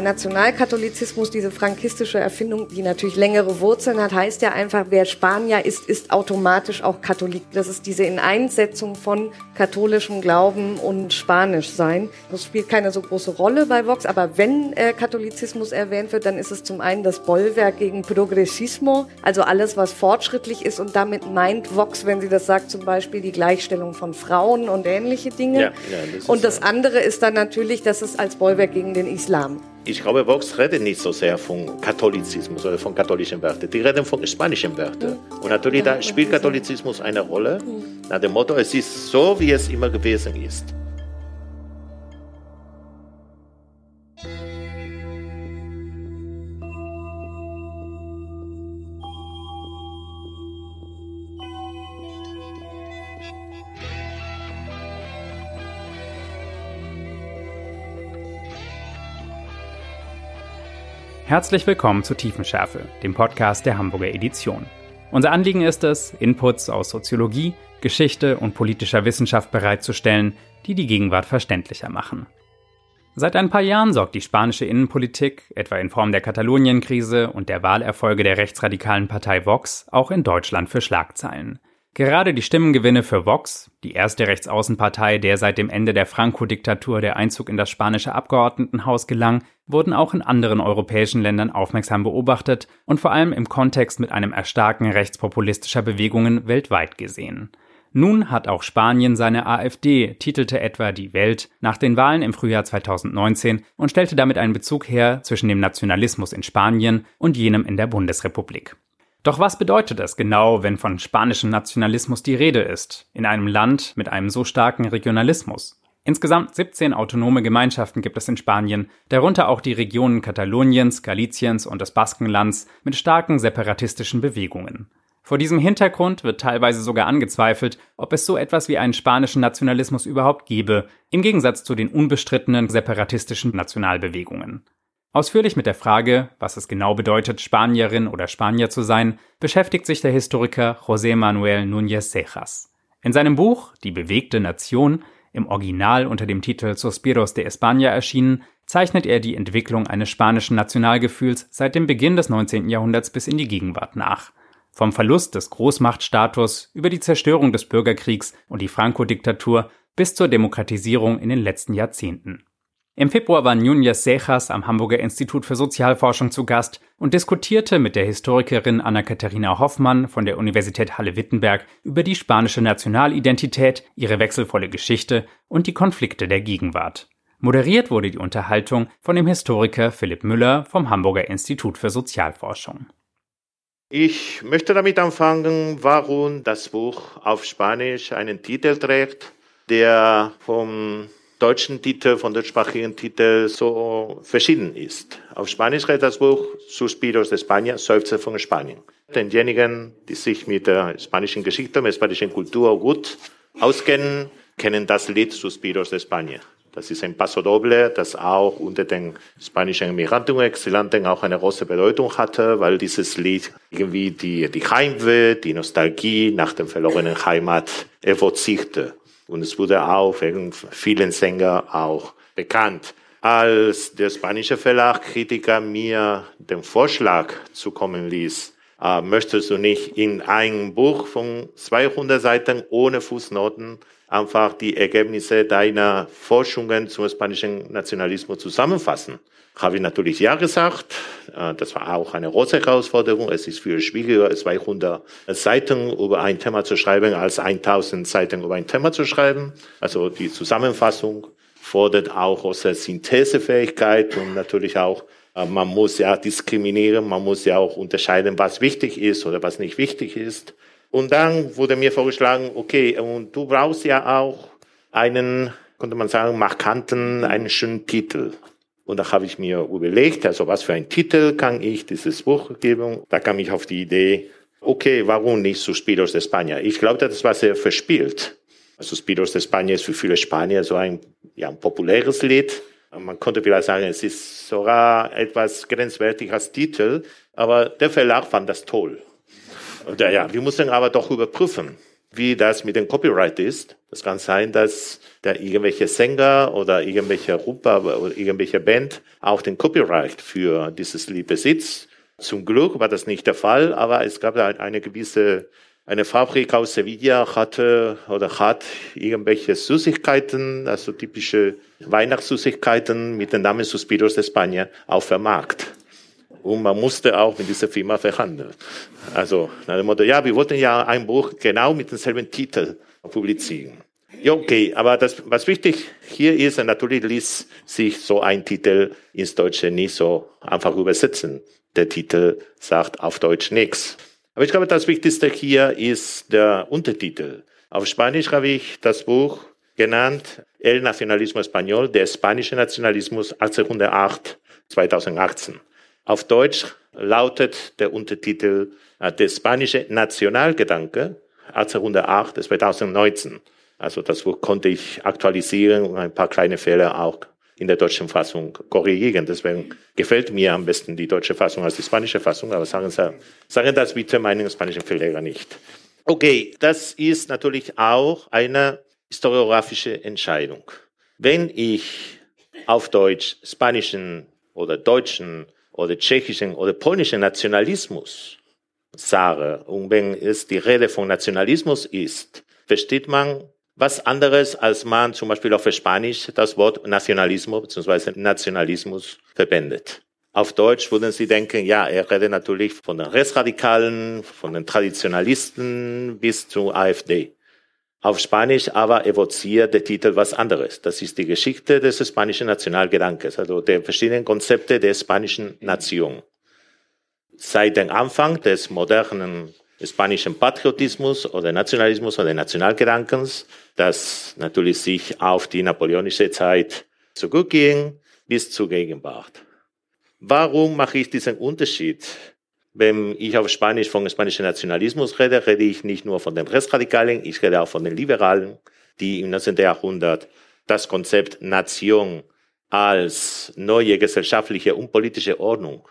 Nationalkatholizismus, diese frankistische Erfindung, die natürlich längere Wurzeln hat, heißt ja einfach, wer Spanier ist, ist automatisch auch Katholik. Das ist diese Ineinsetzung von katholischem Glauben und Spanisch sein. Das spielt keine so große Rolle bei Vox, aber wenn äh, Katholizismus erwähnt wird, dann ist es zum einen das Bollwerk gegen Progressismo, also alles, was fortschrittlich ist und damit meint Vox, wenn sie das sagt, zum Beispiel die Gleichstellung von Frauen und ähnliche Dinge. Ja, ja, das und das andere ist dann natürlich, dass es als Bollwerk gegen den Islam ich glaube, Vox redet nicht so sehr von Katholizismus oder von katholischen Werten. Die reden von spanischen Werten. Und natürlich da spielt Katholizismus eine Rolle. Nach dem Motto, es ist so, wie es immer gewesen ist. Herzlich willkommen zu Tiefenschärfe, dem Podcast der Hamburger Edition. Unser Anliegen ist es, Inputs aus Soziologie, Geschichte und politischer Wissenschaft bereitzustellen, die die Gegenwart verständlicher machen. Seit ein paar Jahren sorgt die spanische Innenpolitik, etwa in Form der Katalonien-Krise und der Wahlerfolge der rechtsradikalen Partei Vox, auch in Deutschland für Schlagzeilen. Gerade die Stimmengewinne für Vox, die erste Rechtsaußenpartei, der seit dem Ende der Franco-Diktatur der Einzug in das spanische Abgeordnetenhaus gelang, wurden auch in anderen europäischen Ländern aufmerksam beobachtet und vor allem im Kontext mit einem Erstarken rechtspopulistischer Bewegungen weltweit gesehen. Nun hat auch Spanien seine AfD, titelte etwa die Welt nach den Wahlen im Frühjahr 2019 und stellte damit einen Bezug her zwischen dem Nationalismus in Spanien und jenem in der Bundesrepublik. Doch was bedeutet es genau, wenn von spanischem Nationalismus die Rede ist, in einem Land mit einem so starken Regionalismus? Insgesamt 17 autonome Gemeinschaften gibt es in Spanien, darunter auch die Regionen Kataloniens, Galiciens und des Baskenlands mit starken separatistischen Bewegungen. Vor diesem Hintergrund wird teilweise sogar angezweifelt, ob es so etwas wie einen spanischen Nationalismus überhaupt gebe, im Gegensatz zu den unbestrittenen separatistischen Nationalbewegungen. Ausführlich mit der Frage, was es genau bedeutet, Spanierin oder Spanier zu sein, beschäftigt sich der Historiker José Manuel Núñez Cejas. In seinem Buch Die bewegte Nation, im Original unter dem Titel Suspiros de España erschienen, zeichnet er die Entwicklung eines spanischen Nationalgefühls seit dem Beginn des 19. Jahrhunderts bis in die Gegenwart nach. Vom Verlust des Großmachtstatus über die Zerstörung des Bürgerkriegs und die Franco-Diktatur bis zur Demokratisierung in den letzten Jahrzehnten. Im Februar war Núñez Sejas am Hamburger Institut für Sozialforschung zu Gast und diskutierte mit der Historikerin Anna-Katharina Hoffmann von der Universität Halle-Wittenberg über die spanische Nationalidentität, ihre wechselvolle Geschichte und die Konflikte der Gegenwart. Moderiert wurde die Unterhaltung von dem Historiker Philipp Müller vom Hamburger Institut für Sozialforschung. Ich möchte damit anfangen, warum das Buch auf Spanisch einen Titel trägt, der vom deutschen Titel, von deutschsprachigen Titel so verschieden ist. Auf Spanisch heißt das Buch Suspiros de España, Seufzer von Spanien. Denjenigen, die sich mit der spanischen Geschichte, mit der spanischen Kultur gut auskennen, kennen das Lied Suspiros de España. Das ist ein Paso Doble, das auch unter den spanischen Emigranten und Exilanten auch eine große Bedeutung hatte, weil dieses Lied irgendwie die, die Heimweh, die Nostalgie nach der verlorenen Heimat evozierte. Und es wurde auch wegen vielen Sänger auch bekannt. Als der spanische Verlag Kritiker mir den Vorschlag zukommen ließ, äh, möchtest du nicht in einem Buch von 200 Seiten ohne Fußnoten einfach die Ergebnisse deiner Forschungen zum spanischen Nationalismus zusammenfassen? Habe ich natürlich ja gesagt. Äh, das war auch eine große Herausforderung. Es ist viel schwieriger, 200 Seiten über ein Thema zu schreiben, als 1000 Seiten über ein Thema zu schreiben. Also die Zusammenfassung fordert auch große Synthesefähigkeit und natürlich auch, äh, man muss ja diskriminieren, man muss ja auch unterscheiden, was wichtig ist oder was nicht wichtig ist. Und dann wurde mir vorgeschlagen, okay, und du brauchst ja auch einen, konnte man sagen, markanten, einen schönen Titel. Und da habe ich mir überlegt, also was für einen Titel kann ich dieses Buch geben? Da kam ich auf die Idee, okay, warum nicht Suspiros de España? Ich glaube, das war sehr verspielt. Suspiros de España ist für viele Spanier so ein, ja, ein populäres Lied. Man konnte vielleicht sagen, es ist sogar etwas grenzwertig als Titel, aber der Verlag fand das toll. Und ja, wir mussten aber doch überprüfen. Wie das mit dem Copyright ist. Es kann sein, dass der irgendwelche Sänger oder irgendwelche Gruppe oder irgendwelche Band auch den Copyright für dieses Lied besitzt. Zum Glück war das nicht der Fall, aber es gab eine gewisse, eine Fabrik aus Sevilla hatte oder hat irgendwelche Süßigkeiten, also typische Weihnachtssüßigkeiten mit dem Namen Suspiros de España auf dem Markt. Und man musste auch mit dieser Firma verhandeln. Also nach dem Motto, ja, wir wollten ja ein Buch genau mit demselben Titel publizieren. Ja, okay, aber das, was wichtig hier ist, natürlich ließ sich so ein Titel ins Deutsche nicht so einfach übersetzen. Der Titel sagt auf Deutsch nichts. Aber ich glaube, das Wichtigste hier ist der Untertitel. Auf Spanisch habe ich das Buch genannt El Nacionalismo Español, der spanische Nationalismus 1808, 2018. Auf Deutsch lautet der Untertitel äh, Der spanische Nationalgedanke 1808 bis 2019. Also das konnte ich aktualisieren und ein paar kleine Fehler auch in der deutschen Fassung korrigieren. Deswegen gefällt mir am besten die deutsche Fassung als die spanische Fassung, aber sagen Sie, sagen das bitte meinen spanischen Verleger nicht. Okay, das ist natürlich auch eine historiografische Entscheidung. Wenn ich auf Deutsch spanischen oder deutschen oder tschechischen oder polnischen Nationalismus sage und wenn es die Rede von Nationalismus ist, versteht man was anderes, als man zum Beispiel auf Spanisch das Wort Nationalismus bzw. Nationalismus verwendet. Auf Deutsch würden Sie denken, ja, er redet natürlich von den Rechtsradikalen, von den Traditionalisten bis zur AfD. Auf Spanisch aber evoziert der Titel was anderes. Das ist die Geschichte des spanischen Nationalgedankes, also der verschiedenen Konzepte der spanischen Nation. Seit dem Anfang des modernen spanischen Patriotismus oder Nationalismus oder Nationalgedankens, das natürlich sich auf die napoleonische Zeit zurückging bis zur Gegenwart. Warum mache ich diesen Unterschied wenn ich auf Spanisch von spanischem Nationalismus rede, rede ich nicht nur von den Rechtsradikalen, ich rede auch von den Liberalen, die im 19. Jahrhundert das Konzept Nation als neue gesellschaftliche und politische Ordnung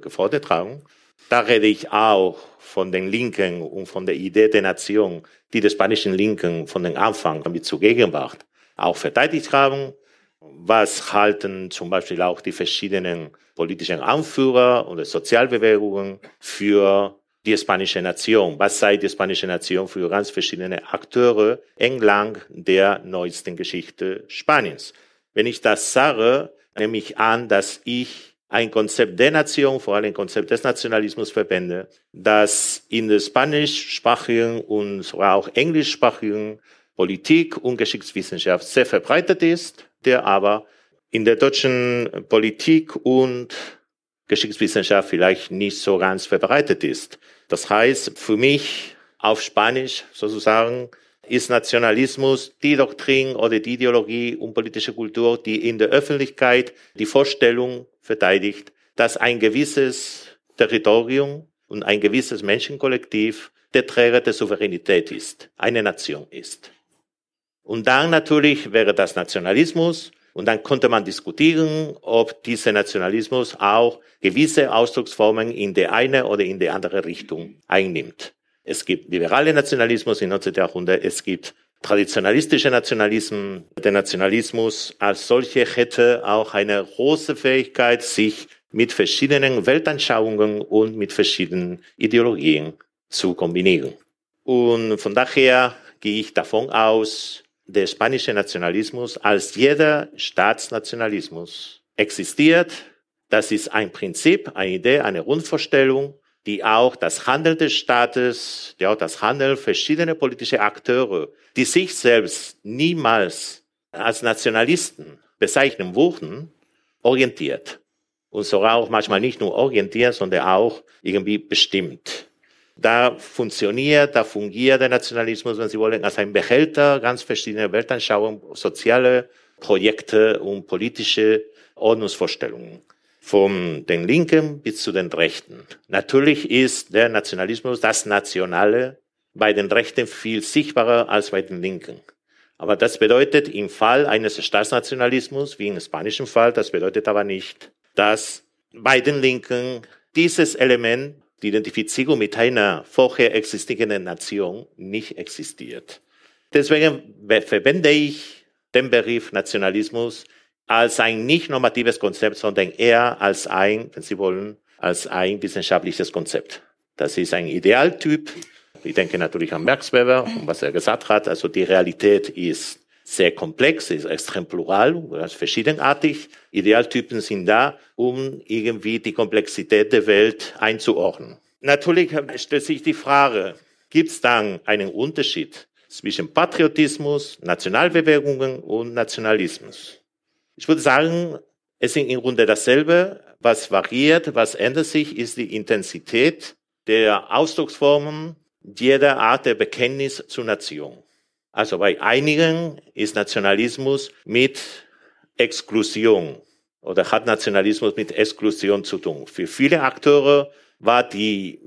gefordert haben. Da rede ich auch von den Linken und von der Idee der Nation, die die spanischen Linken von den Anfang damit zur Gegenwart auch verteidigt haben. Was halten zum Beispiel auch die verschiedenen politischen Anführer oder Sozialbewegungen für die spanische Nation. Was sei die spanische Nation für ganz verschiedene Akteure entlang der neuesten Geschichte Spaniens? Wenn ich das sage, nehme ich an, dass ich ein Konzept der Nation, vor allem ein Konzept des Nationalismus verwende, das in der spanischsprachigen und sogar auch englischsprachigen Politik und Geschichtswissenschaft sehr verbreitet ist, der aber in der deutschen Politik und Geschichtswissenschaft vielleicht nicht so ganz verbreitet ist. Das heißt, für mich auf Spanisch sozusagen ist Nationalismus die Doktrin oder die Ideologie und politische Kultur, die in der Öffentlichkeit die Vorstellung verteidigt, dass ein gewisses Territorium und ein gewisses Menschenkollektiv der Träger der Souveränität ist, eine Nation ist. Und dann natürlich wäre das Nationalismus und dann konnte man diskutieren, ob dieser Nationalismus auch gewisse Ausdrucksformen in die eine oder in die andere Richtung einnimmt. Es gibt liberale Nationalismus im 19. Jahrhundert, es gibt traditionalistische Nationalismen. Der Nationalismus als solche hätte auch eine große Fähigkeit, sich mit verschiedenen Weltanschauungen und mit verschiedenen Ideologien zu kombinieren. Und von daher gehe ich davon aus, der spanische Nationalismus als jeder Staatsnationalismus existiert. Das ist ein Prinzip, eine Idee, eine Grundvorstellung, die auch das Handeln des Staates, die das Handeln verschiedener politischer Akteure, die sich selbst niemals als Nationalisten bezeichnen würden, orientiert. Und sogar auch manchmal nicht nur orientiert, sondern auch irgendwie bestimmt. Da funktioniert, da fungiert der Nationalismus, wenn Sie wollen, als ein Behälter ganz verschiedener Weltanschauungen, soziale Projekte und politische Ordnungsvorstellungen. Von den Linken bis zu den Rechten. Natürlich ist der Nationalismus, das Nationale, bei den Rechten viel sichtbarer als bei den Linken. Aber das bedeutet im Fall eines Staatsnationalismus, wie im spanischen Fall, das bedeutet aber nicht, dass bei den Linken dieses Element die Identifizierung mit einer vorher existierenden Nation nicht existiert. Deswegen verwende ich den Begriff Nationalismus als ein nicht normatives Konzept, sondern eher als ein, wenn Sie wollen, als ein wissenschaftliches Konzept. Das ist ein Idealtyp. Ich denke natürlich an Max Weber und was er gesagt hat. Also die Realität ist sehr komplex, ist extrem plural, verschiedenartig. Idealtypen sind da, um irgendwie die Komplexität der Welt einzuordnen. Natürlich stellt sich die Frage, gibt es dann einen Unterschied zwischen Patriotismus, Nationalbewegungen und Nationalismus? Ich würde sagen, es sind im Grunde dasselbe. Was variiert, was ändert sich, ist die Intensität der Ausdrucksformen jeder Art der Bekenntnis zur Nation. Also bei einigen ist Nationalismus mit Exklusion oder hat Nationalismus mit Exklusion zu tun. Für viele Akteure war die,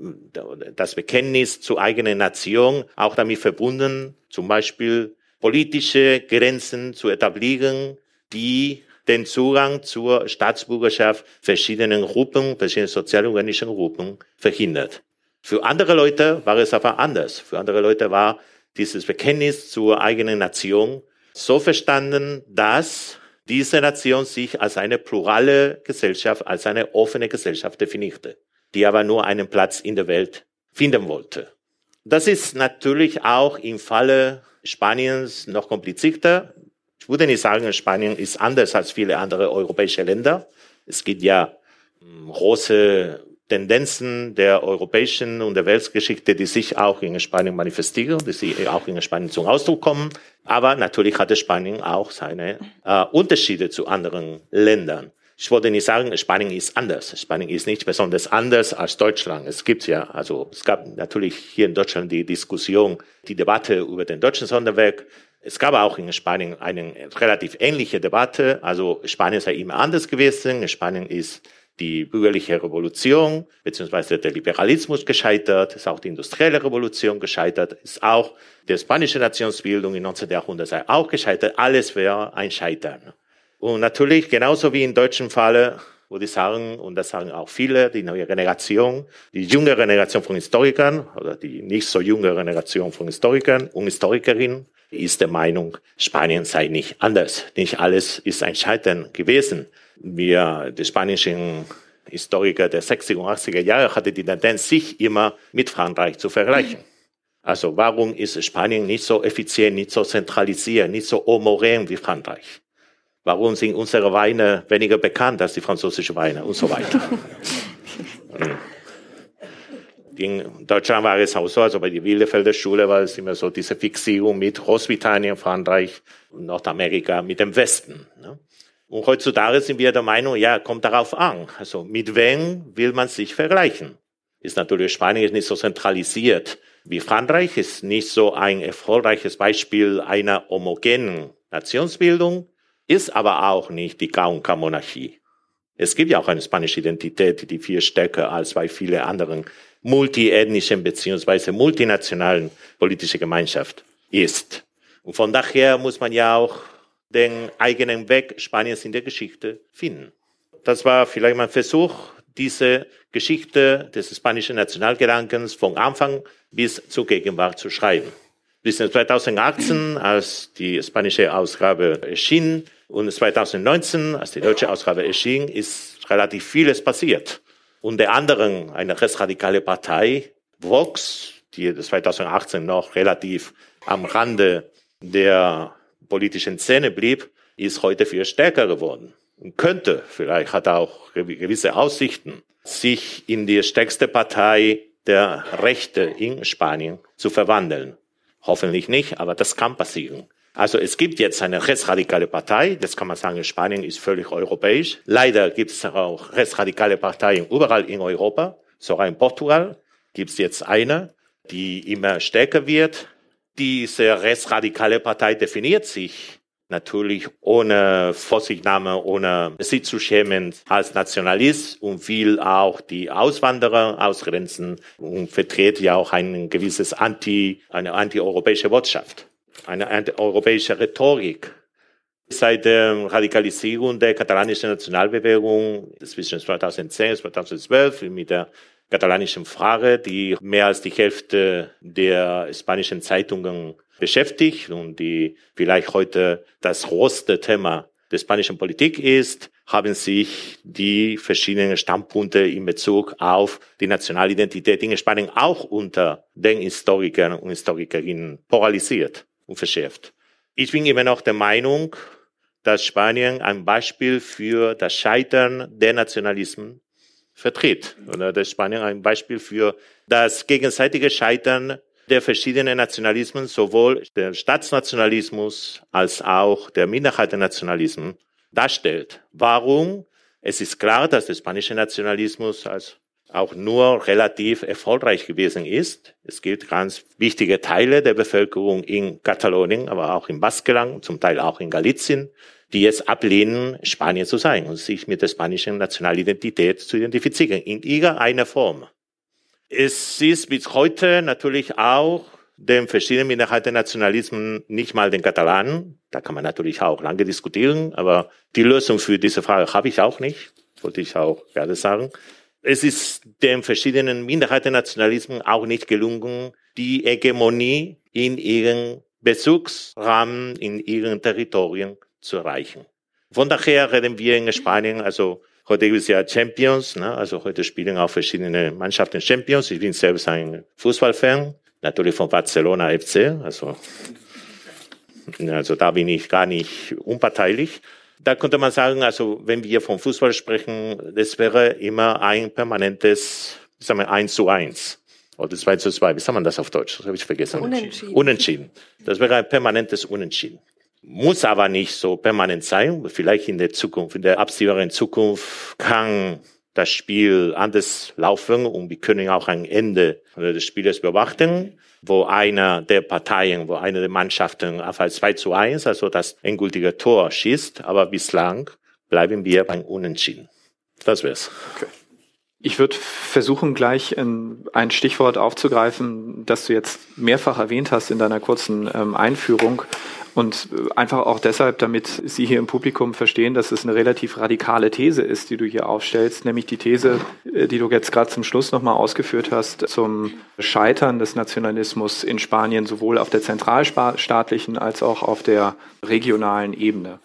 das Bekenntnis zur eigenen Nation auch damit verbunden, zum Beispiel politische Grenzen zu etablieren, die den Zugang zur Staatsbürgerschaft verschiedenen Gruppen, verschiedenen sozialorganischen Gruppen verhindert. Für andere Leute war es aber anders. Für andere Leute war dieses Bekenntnis zur eigenen Nation so verstanden, dass diese Nation sich als eine plurale Gesellschaft, als eine offene Gesellschaft definierte, die aber nur einen Platz in der Welt finden wollte. Das ist natürlich auch im Falle Spaniens noch komplizierter. Ich würde nicht sagen, Spanien ist anders als viele andere europäische Länder. Es gibt ja hm, große Tendenzen der europäischen und der Weltgeschichte, die sich auch in Spanien manifestieren, die sich auch in Spanien zum Ausdruck kommen. Aber natürlich hatte Spanien auch seine äh, Unterschiede zu anderen Ländern. Ich wollte nicht sagen, Spanien ist anders. Spanien ist nicht besonders anders als Deutschland. Es gibt ja, also es gab natürlich hier in Deutschland die Diskussion, die Debatte über den deutschen Sonderweg. Es gab auch in Spanien eine relativ ähnliche Debatte. Also Spanien sei immer anders gewesen. Spanien ist die bürgerliche Revolution beziehungsweise der Liberalismus gescheitert, ist auch die industrielle Revolution gescheitert, ist auch die spanische Nationsbildung im 19. Jahrhundert sei auch gescheitert. Alles wäre ein Scheitern. Und natürlich, genauso wie im deutschen Falle, würde ich sagen, und das sagen auch viele, die neue Generation, die junge Generation von Historikern oder die nicht so junge Generation von Historikern und Historikerinnen, ist der Meinung, Spanien sei nicht anders. Nicht alles ist ein Scheitern gewesen wir, die spanischen Historiker der 60er und 80er Jahre hatte die Tendenz, sich immer mit Frankreich zu vergleichen. Also warum ist Spanien nicht so effizient, nicht so zentralisiert, nicht so homogen wie Frankreich? Warum sind unsere Weine weniger bekannt als die französischen Weine und so weiter? In Deutschland war es auch so, also bei der Bielefelder Schule war es immer so diese Fixierung mit Großbritannien, Frankreich Nordamerika mit dem Westen. Ne? Und heutzutage sind wir der Meinung, ja, kommt darauf an. Also mit wem will man sich vergleichen? Ist natürlich Spanien nicht so zentralisiert wie Frankreich, ist nicht so ein erfolgreiches Beispiel einer homogenen Nationsbildung, ist aber auch nicht die Gaunka-Monarchie. Es gibt ja auch eine spanische Identität, die viel stärker als bei vielen anderen multiethnischen beziehungsweise multinationalen politischen Gemeinschaft ist. Und von daher muss man ja auch den eigenen Weg Spaniens in der Geschichte finden. Das war vielleicht mein Versuch, diese Geschichte des spanischen Nationalgedankens von Anfang bis zur Gegenwart zu schreiben. Bis 2018, als die spanische Ausgabe erschien und 2019, als die deutsche Ausgabe erschien, ist relativ vieles passiert. Unter anderem eine rechtsradikale Partei, Vox, die 2018 noch relativ am Rande der politischen Szene blieb, ist heute viel stärker geworden und könnte, vielleicht hat er auch gewisse Aussichten, sich in die stärkste Partei der Rechte in Spanien zu verwandeln. Hoffentlich nicht, aber das kann passieren. Also es gibt jetzt eine rechtsradikale Partei, das kann man sagen, Spanien ist völlig europäisch. Leider gibt es auch rechtsradikale Parteien überall in Europa, sogar in Portugal gibt es jetzt eine, die immer stärker wird. Diese rechtsradikale Partei definiert sich natürlich ohne Vorsichtnahme, ohne sich zu schämen als Nationalist und will auch die Auswanderer ausgrenzen und vertritt ja auch ein gewisses Anti, eine anti-europäische Botschaft, eine anti-europäische Rhetorik. Seit der Radikalisierung der katalanischen Nationalbewegung zwischen 2010 und 2012 mit der katalanischen Frage, die mehr als die Hälfte der spanischen Zeitungen beschäftigt und die vielleicht heute das große Thema der spanischen Politik ist, haben sich die verschiedenen Standpunkte in Bezug auf die Nationalidentität in Spanien auch unter den Historikern und Historikerinnen polarisiert und verschärft. Ich bin immer noch der Meinung, dass Spanien ein Beispiel für das Scheitern der Nationalismen vertritt. Oder dass Spanien ein Beispiel für das gegenseitige Scheitern der verschiedenen Nationalismen, sowohl der Staatsnationalismus als auch der Minderheitennationalismen darstellt. Warum? Es ist klar, dass der spanische Nationalismus als auch nur relativ erfolgreich gewesen ist. Es gibt ganz wichtige Teile der Bevölkerung in Katalonien, aber auch in Baskenland, zum Teil auch in Galizien, die es ablehnen, Spanier zu sein und sich mit der spanischen Nationalidentität zu identifizieren, in irgendeiner Form. Es ist bis heute natürlich auch den verschiedenen Minderheitennationalismen, nicht mal den Katalanen. Da kann man natürlich auch lange diskutieren, aber die Lösung für diese Frage habe ich auch nicht, wollte ich auch gerade sagen. Es ist den verschiedenen Minderheitennationalismen auch nicht gelungen, die Hegemonie in ihren Bezugsrahmen, in ihren Territorien zu erreichen. Von daher reden wir in Spanien, also Heute gibt es ja Champions, ne? also heute spielen auch verschiedene Mannschaften Champions. Ich bin selbst ein Fußballfan, natürlich von Barcelona FC, also, also da bin ich gar nicht unparteilich. Da könnte man sagen, also wenn wir vom Fußball sprechen, das wäre immer ein permanentes, sagen wir, eins zu eins oder zwei zu zwei. Wie sagt man das auf Deutsch? Das habe ich vergessen. Unentschieden. Unentschieden. Das wäre ein permanentes Unentschieden. Muss aber nicht so permanent sein. Vielleicht in der Zukunft, in der absehbaren Zukunft kann das Spiel anders laufen und wir können auch ein Ende des Spieles beobachten, wo einer der Parteien, wo eine der Mannschaften auf ein 2 zu 1, also das endgültige Tor schießt, aber bislang bleiben wir beim Unentschieden. Das wär's. Okay. Ich würde versuchen, gleich ein Stichwort aufzugreifen, das du jetzt mehrfach erwähnt hast in deiner kurzen ähm, Einführung. Und einfach auch deshalb, damit Sie hier im Publikum verstehen, dass es eine relativ radikale These ist, die du hier aufstellst, nämlich die These, äh, die du jetzt gerade zum Schluss nochmal ausgeführt hast, zum Scheitern des Nationalismus in Spanien sowohl auf der zentralstaatlichen als auch auf der regionalen Ebene.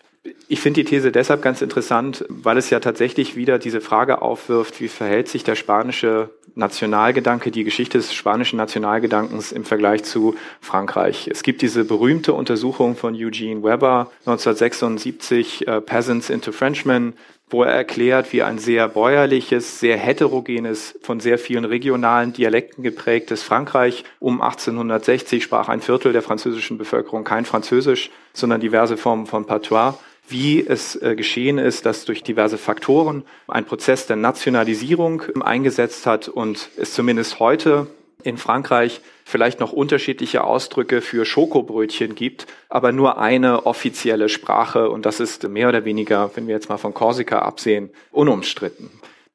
Ich finde die These deshalb ganz interessant, weil es ja tatsächlich wieder diese Frage aufwirft, wie verhält sich der spanische Nationalgedanke, die Geschichte des spanischen Nationalgedankens im Vergleich zu Frankreich. Es gibt diese berühmte Untersuchung von Eugene Weber 1976, uh, Peasants into Frenchmen, wo er erklärt, wie ein sehr bäuerliches, sehr heterogenes, von sehr vielen regionalen Dialekten geprägtes Frankreich um 1860 sprach ein Viertel der französischen Bevölkerung kein Französisch, sondern diverse Formen von Patois wie es äh, geschehen ist, dass durch diverse Faktoren ein Prozess der Nationalisierung eingesetzt hat und es zumindest heute in Frankreich vielleicht noch unterschiedliche Ausdrücke für Schokobrötchen gibt, aber nur eine offizielle Sprache und das ist mehr oder weniger, wenn wir jetzt mal von Korsika absehen, unumstritten.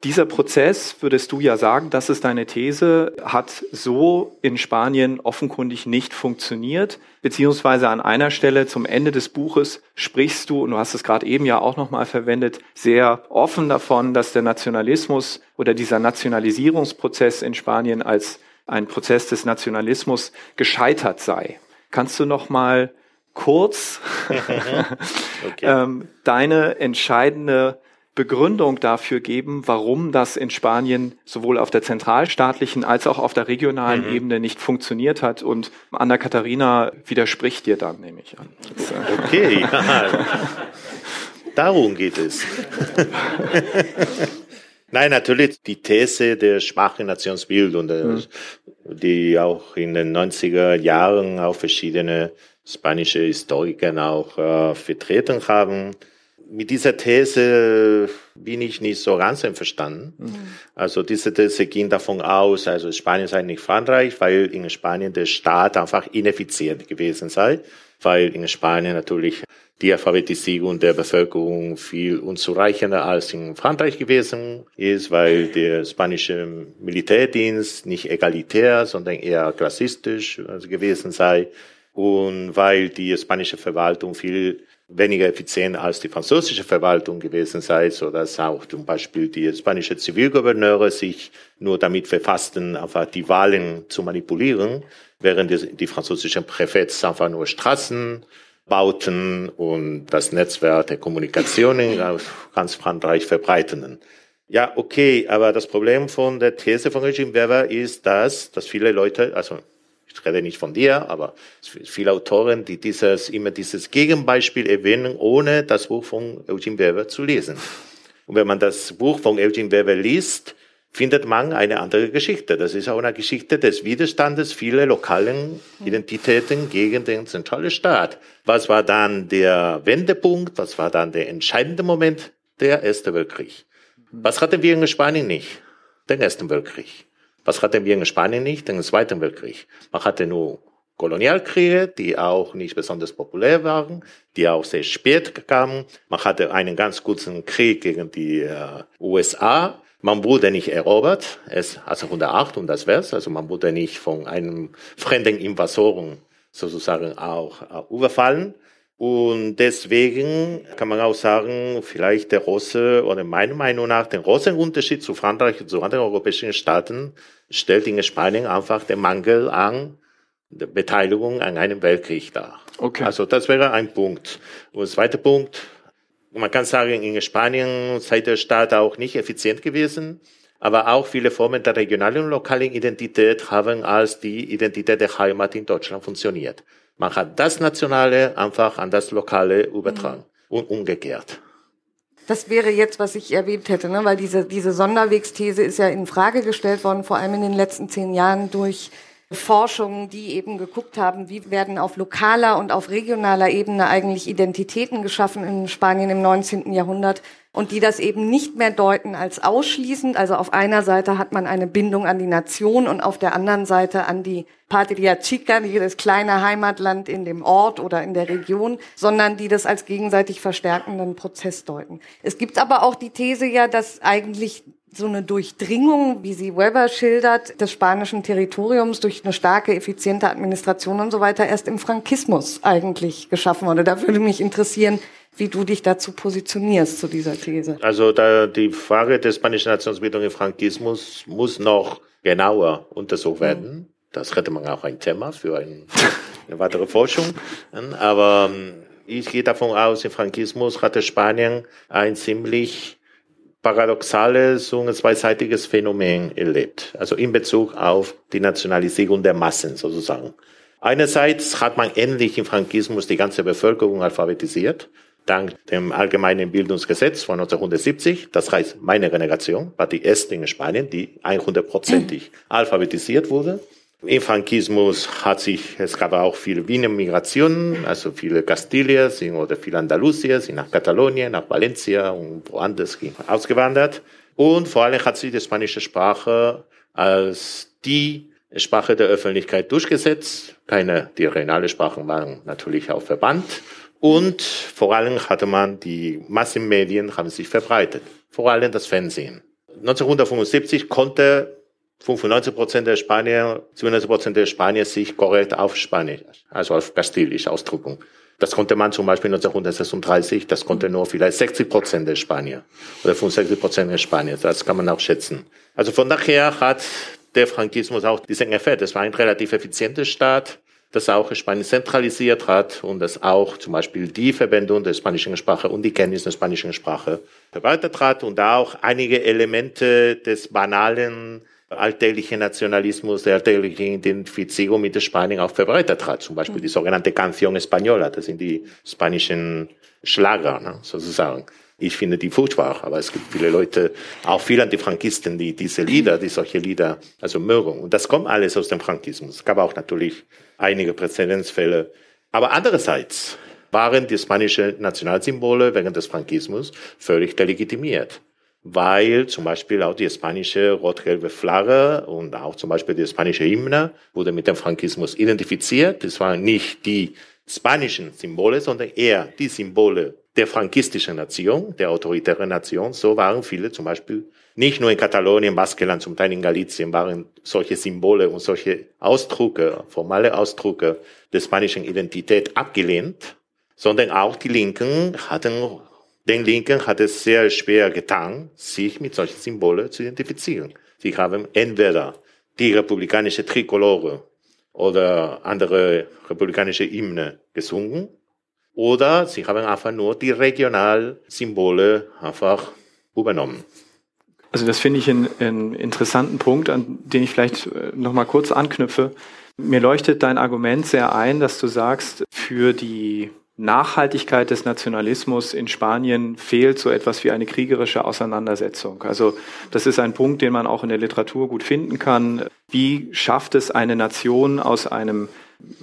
Dieser Prozess, würdest du ja sagen, das ist deine These, hat so in Spanien offenkundig nicht funktioniert, beziehungsweise an einer Stelle zum Ende des Buches sprichst du, und du hast es gerade eben ja auch nochmal verwendet, sehr offen davon, dass der Nationalismus oder dieser Nationalisierungsprozess in Spanien als ein Prozess des Nationalismus gescheitert sei. Kannst du nochmal kurz okay. ähm, deine entscheidende Begründung dafür geben, warum das in Spanien sowohl auf der zentralstaatlichen als auch auf der regionalen mhm. Ebene nicht funktioniert hat. Und Anna Katharina widerspricht dir dann, nehme ich an. Okay, ja. darum geht es. Nein, natürlich die These der schwachen Nationsbildung, mhm. die auch in den 90er Jahren auch verschiedene spanische Historiker auch äh, vertreten haben mit dieser These bin ich nicht so ganz einverstanden. Mhm. Also diese These ging davon aus, also Spanien sei nicht Frankreich, weil in Spanien der Staat einfach ineffizient gewesen sei, weil in Spanien natürlich die Alphabetisierung der Bevölkerung viel unzureichender als in Frankreich gewesen ist, weil der spanische Militärdienst nicht egalitär, sondern eher klassistisch gewesen sei und weil die spanische Verwaltung viel weniger effizient als die französische Verwaltung gewesen sei, so dass auch zum Beispiel die spanische Zivilgouverneure sich nur damit befassten, einfach die Wahlen zu manipulieren, während die, die französischen Präfets einfach nur Straßen bauten und das Netzwerk der Kommunikation in ganz Frankreich verbreiteten. Ja, okay, aber das Problem von der These von Regime Weber ist, dass, dass viele Leute, also ich rede nicht von dir, aber viele Autoren, die dieses, immer dieses Gegenbeispiel erwähnen, ohne das Buch von Eugene Weber zu lesen. Und wenn man das Buch von Eugene Weber liest, findet man eine andere Geschichte. Das ist auch eine Geschichte des Widerstandes vieler lokalen Identitäten gegen den zentralen Staat. Was war dann der Wendepunkt? Was war dann der entscheidende Moment? Der Erste Weltkrieg. Was hatten wir in Spanien nicht? Den Ersten Weltkrieg. Was hatten wir in Spanien nicht? Den Zweiten Weltkrieg. Man hatte nur Kolonialkriege, die auch nicht besonders populär waren, die auch sehr spät kamen. Man hatte einen ganz kurzen Krieg gegen die äh, USA. Man wurde nicht erobert, es, also 108 und das wär's. Also man wurde nicht von einem fremden Invasoren sozusagen auch äh, überfallen. Und deswegen kann man auch sagen, vielleicht der große, oder meiner Meinung nach, der große Unterschied zu Frankreich und zu anderen europäischen Staaten stellt in Spanien einfach den Mangel an der Beteiligung an einem Weltkrieg dar. Okay. Also das wäre ein Punkt. Und der zweite Punkt, man kann sagen, in Spanien sei der Staat auch nicht effizient gewesen, aber auch viele Formen der regionalen und lokalen Identität haben als die Identität der Heimat in Deutschland funktioniert. Man hat das Nationale einfach an das Lokale übertragen mhm. und umgekehrt. Das wäre jetzt, was ich erwähnt hätte, ne? weil diese, diese Sonderwegsthese ist ja in Frage gestellt worden, vor allem in den letzten zehn Jahren durch Forschungen, die eben geguckt haben, wie werden auf lokaler und auf regionaler Ebene eigentlich Identitäten geschaffen in Spanien im 19. Jahrhundert und die das eben nicht mehr deuten als ausschließend. Also auf einer Seite hat man eine Bindung an die Nation und auf der anderen Seite an die Patria Chica, das kleine Heimatland in dem Ort oder in der Region, sondern die das als gegenseitig verstärkenden Prozess deuten. Es gibt aber auch die These ja, dass eigentlich so eine Durchdringung, wie sie Weber schildert, des spanischen Territoriums durch eine starke, effiziente Administration und so weiter erst im Frankismus eigentlich geschaffen wurde. Da würde mich interessieren, wie du dich dazu positionierst zu dieser These. Also da die Frage der spanischen Nationsbildung im Frankismus muss noch genauer untersucht werden. Mhm. Das hätte man auch ein Thema für ein, eine weitere Forschung. Aber ähm, ich gehe davon aus, im Frankismus hatte Spanien ein ziemlich paradoxales und zweiseitiges Phänomen erlebt, also in Bezug auf die Nationalisierung der Massen sozusagen. Einerseits hat man endlich im Frankismus die ganze Bevölkerung alphabetisiert, dank dem Allgemeinen Bildungsgesetz von 1970. Das heißt, meine Generation war die erste in Spanien, die 100%ig alphabetisiert wurde. Im Frankismus hat sich, es gab auch viele Wiener Migrationen, also viele Kastilier sind, oder viele Andalusier sind nach Katalonien, nach Valencia und woanders ausgewandert. Und vor allem hat sich die spanische Sprache als die Sprache der Öffentlichkeit durchgesetzt. Keine, die regionale Sprachen waren natürlich auch verbannt. Und vor allem hatte man die Massenmedien haben sich verbreitet. Vor allem das Fernsehen. 1975 konnte 95 Prozent der Spanier, 97 Prozent der Spanier sich korrekt auf Spanisch, also auf Kastilisch ausdrücken. Das konnte man zum Beispiel 1936, das konnte nur vielleicht 60 Prozent der Spanier oder 65 Prozent der Spanier. Das kann man auch schätzen. Also von daher hat der Frankismus auch diesen Effekt. Es war ein relativ effizienter Staat, das auch Spanien zentralisiert hat und das auch zum Beispiel die Verbindung der spanischen Sprache und die Kenntnis der spanischen Sprache verbreitet hat und auch einige Elemente des banalen alltägliche Nationalismus, der alltägliche Identifizierung mit der Spanien auch verbreitet hat. Zum Beispiel die sogenannte Canción Española, das sind die spanischen Schlager, ne, sozusagen. Ich finde die furchtbar, aber es gibt viele Leute, auch viele Antifrankisten, die diese Lieder, die solche Lieder, also mögen. Und das kommt alles aus dem Frankismus. Es gab auch natürlich einige Präzedenzfälle. Aber andererseits waren die spanischen Nationalsymbole während des Frankismus völlig delegitimiert weil zum Beispiel auch die spanische rot-gelbe Flagge und auch zum Beispiel die spanische Hymne wurde mit dem Frankismus identifiziert. Das waren nicht die spanischen Symbole, sondern eher die Symbole der frankistischen Nation, der autoritären Nation. So waren viele zum Beispiel nicht nur in Katalonien, Baskenland, zum Teil in Galicien waren solche Symbole und solche Ausdrucke, formale Ausdrucke der spanischen Identität abgelehnt sondern auch die Linken hatten, den Linken hat es sehr schwer getan, sich mit solchen Symbolen zu identifizieren. Sie haben entweder die republikanische Trikolore oder andere republikanische Hymne gesungen oder sie haben einfach nur die Regionalsymbole einfach übernommen. Also das finde ich einen, einen, interessanten Punkt, an den ich vielleicht äh, noch mal kurz anknüpfe. Mir leuchtet dein Argument sehr ein, dass du sagst, für die Nachhaltigkeit des Nationalismus in Spanien fehlt so etwas wie eine kriegerische Auseinandersetzung. Also das ist ein Punkt, den man auch in der Literatur gut finden kann. Wie schafft es eine Nation aus einem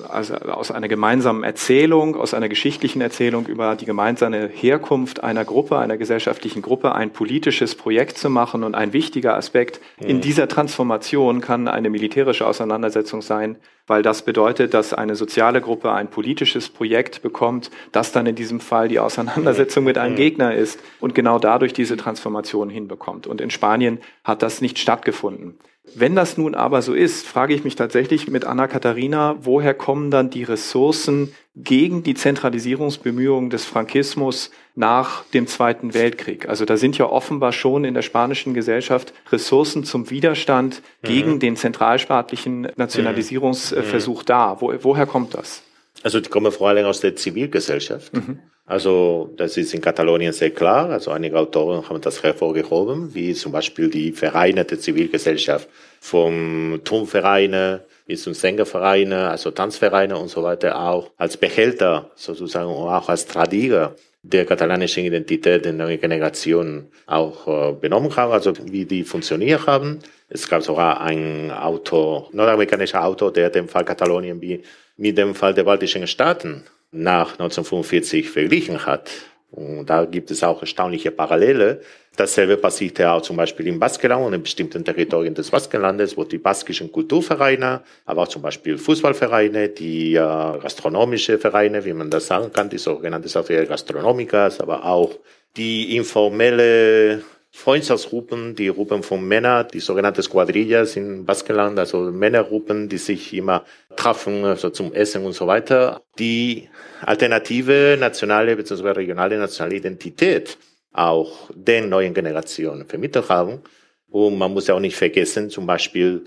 also aus einer gemeinsamen Erzählung, aus einer geschichtlichen Erzählung über die gemeinsame Herkunft einer Gruppe, einer gesellschaftlichen Gruppe, ein politisches Projekt zu machen. Und ein wichtiger Aspekt in dieser Transformation kann eine militärische Auseinandersetzung sein, weil das bedeutet, dass eine soziale Gruppe ein politisches Projekt bekommt, das dann in diesem Fall die Auseinandersetzung mit einem Gegner ist und genau dadurch diese Transformation hinbekommt. Und in Spanien hat das nicht stattgefunden. Wenn das nun aber so ist, frage ich mich tatsächlich mit Anna Katharina, woher kommen dann die Ressourcen gegen die Zentralisierungsbemühungen des Frankismus nach dem Zweiten Weltkrieg? Also da sind ja offenbar schon in der spanischen Gesellschaft Ressourcen zum Widerstand mhm. gegen den zentralstaatlichen Nationalisierungsversuch mhm. da. Wo, woher kommt das? Also die kommen vor allem aus der Zivilgesellschaft. Mhm. Also das ist in Katalonien sehr klar. Also einige Autoren haben das hervorgehoben, wie zum Beispiel die Vereine der Zivilgesellschaft, vom Turmvereine bis zum Sängervereine, also Tanzvereine und so weiter auch als Behälter sozusagen und auch als Tradiger der katalanischen Identität der neuen Generation auch äh, benommen haben, also wie die funktioniert haben. Es gab sogar ein Autor, nordamerikanischer Autor, der den Fall Katalonien wie mit dem Fall der baltischen Staaten nach 1945 verglichen hat. Und da gibt es auch erstaunliche Parallele. Dasselbe passierte auch zum Beispiel im Baskenland und in bestimmten Territorien des Baskenlandes, wo die baskischen Kulturvereine, aber auch zum Beispiel Fußballvereine, die äh, gastronomische Vereine, wie man das sagen kann, die sogenannten Gastronomicas, aber auch die informelle Freundschaftsgruppen, die Gruppen von Männern, die sogenannten Squadrillas in Baskenland, also Männergruppen, die sich immer treffen, also zum Essen und so weiter, die alternative nationale bzw. regionale nationale Identität auch den neuen Generationen vermittelt haben. Und man muss ja auch nicht vergessen, zum Beispiel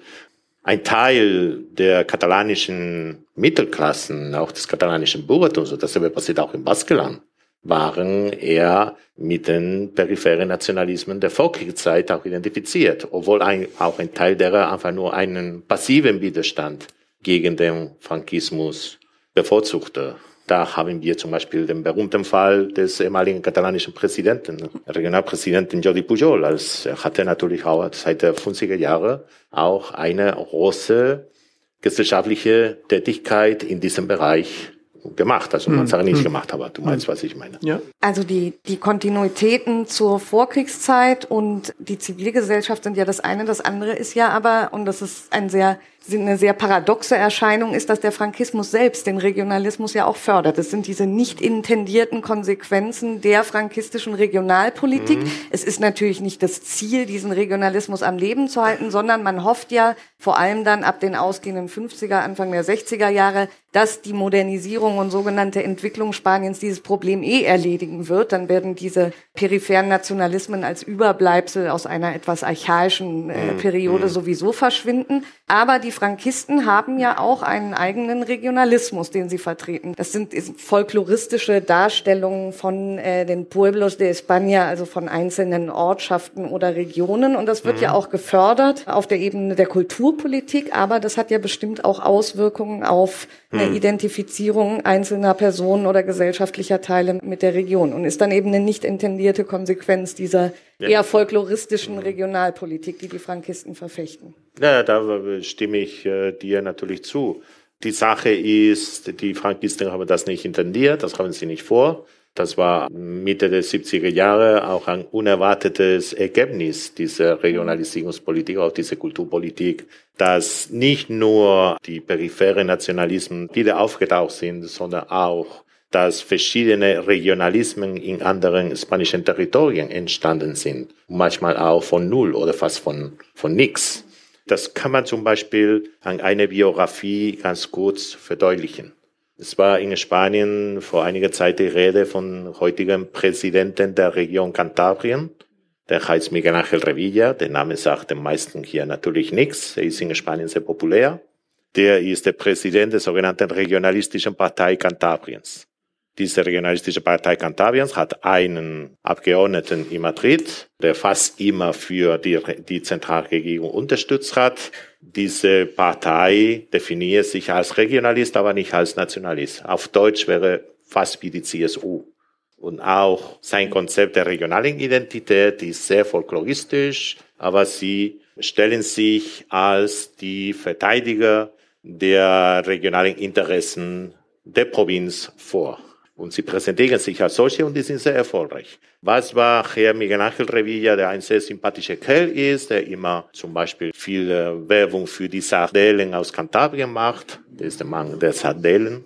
ein Teil der katalanischen Mittelklassen, auch des katalanischen Bürgertums, das passiert auch im Baskenland, waren eher mit den peripheren Nationalismen der Vorkriegszeit auch identifiziert, obwohl ein, auch ein Teil derer einfach nur einen passiven Widerstand gegen den Frankismus bevorzugte. Da haben wir zum Beispiel den berühmten Fall des ehemaligen katalanischen Präsidenten, Regionalpräsidenten Jordi Pujol. Als er hatte natürlich auch seit der 50er Jahre auch eine große gesellschaftliche Tätigkeit in diesem Bereich gemacht. Also man hat es nicht gemacht, aber du meinst, was ich meine. Ja. Also die, die Kontinuitäten zur Vorkriegszeit und die Zivilgesellschaft sind ja das eine. Das andere ist ja aber, und das ist ein sehr eine sehr paradoxe Erscheinung ist, dass der Frankismus selbst den Regionalismus ja auch fördert. Das sind diese nicht intendierten Konsequenzen der frankistischen Regionalpolitik. Mhm. Es ist natürlich nicht das Ziel, diesen Regionalismus am Leben zu halten, sondern man hofft ja vor allem dann ab den ausgehenden 50er, Anfang der 60er Jahre, dass die Modernisierung und sogenannte Entwicklung Spaniens dieses Problem eh erledigen wird. Dann werden diese peripheren Nationalismen als Überbleibsel aus einer etwas archaischen äh, mhm. Periode mhm. sowieso verschwinden. Aber die Frankisten haben ja auch einen eigenen Regionalismus, den sie vertreten. Das sind folkloristische Darstellungen von äh, den Pueblos de España, also von einzelnen Ortschaften oder Regionen. Und das wird mhm. ja auch gefördert auf der Ebene der Kulturpolitik. Aber das hat ja bestimmt auch Auswirkungen auf eine mhm. Identifizierung einzelner Personen oder gesellschaftlicher Teile mit der Region und ist dann eben eine nicht intendierte Konsequenz dieser ja. eher folkloristischen mhm. Regionalpolitik, die die Frankisten verfechten. Ja, da stimme ich äh, dir natürlich zu. Die Sache ist, die Frankisten haben das nicht intendiert, das haben sie nicht vor. Das war Mitte der 70er Jahre auch ein unerwartetes Ergebnis dieser Regionalisierungspolitik, auch dieser Kulturpolitik, dass nicht nur die peripheren Nationalismen wieder aufgetaucht sind, sondern auch dass verschiedene Regionalismen in anderen spanischen Territorien entstanden sind. Manchmal auch von Null oder fast von, von nix. Das kann man zum Beispiel an einer Biografie ganz kurz verdeutlichen. Es war in Spanien vor einiger Zeit die Rede von heutigen Präsidenten der Region Kantabrien. Der heißt Miguel Ángel Revilla. Der Name sagt den meisten hier natürlich nichts. Er ist in Spanien sehr populär. Der ist der Präsident der sogenannten regionalistischen Partei Kantabriens. Diese regionalistische Partei Kantabriens hat einen Abgeordneten in Madrid, der fast immer für die, die Zentralregierung unterstützt hat. Diese Partei definiert sich als Regionalist, aber nicht als Nationalist. Auf Deutsch wäre fast wie die CSU. Und auch sein Konzept der regionalen Identität ist sehr folkloristisch, aber sie stellen sich als die Verteidiger der regionalen Interessen der Provinz vor. Und sie präsentieren sich als solche und die sind sehr erfolgreich. Was war Herr Miguel Ángel Revilla, der ein sehr sympathischer Kerl ist, der immer zum Beispiel viel äh, Werbung für die Sardellen aus Kantabrien macht. Der ist der Mann der Sardellen.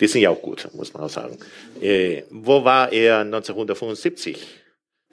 Die sind ja auch gut, muss man auch sagen. Äh, wo war er 1975?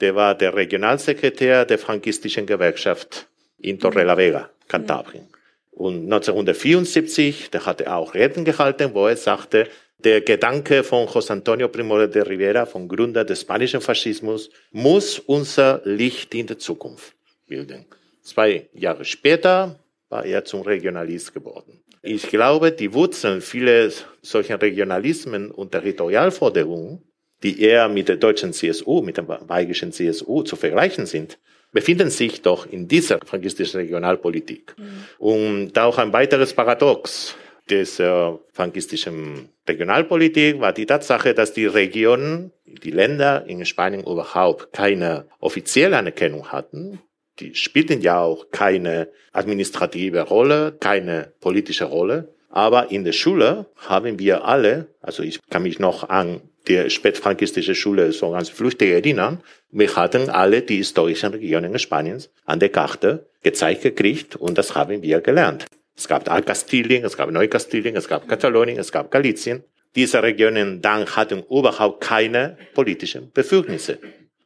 Der war der Regionalsekretär der frankistischen Gewerkschaft in Torrelavega, Kantabrien. Und 1974, da hat er auch Reden gehalten, wo er sagte, der Gedanke von José Antonio Primo de Rivera, vom Gründer des spanischen Faschismus, muss unser Licht in der Zukunft bilden. Zwei Jahre später war er zum Regionalist geworden. Ich glaube, die Wurzeln vieler solcher Regionalismen und Territorialforderungen, die eher mit der deutschen CSU, mit der bayerischen CSU zu vergleichen sind, befinden sich doch in dieser frankistischen Regionalpolitik. Mhm. Und auch ein weiteres Paradox dieser frankistischen Regionalpolitik war die Tatsache, dass die Regionen, die Länder in Spanien überhaupt keine offizielle Anerkennung hatten. Die spielten ja auch keine administrative Rolle, keine politische Rolle. Aber in der Schule haben wir alle, also ich kann mich noch an die spätfrankistische Schule so ganz flüchtig erinnern, wir hatten alle die historischen Regionen Spaniens an der Karte gezeigt gekriegt und das haben wir gelernt. Es gab Altkastilien, es gab Neukastilien, es gab Katalonien, es gab Galizien. Diese Regionen dann hatten überhaupt keine politischen Befugnisse,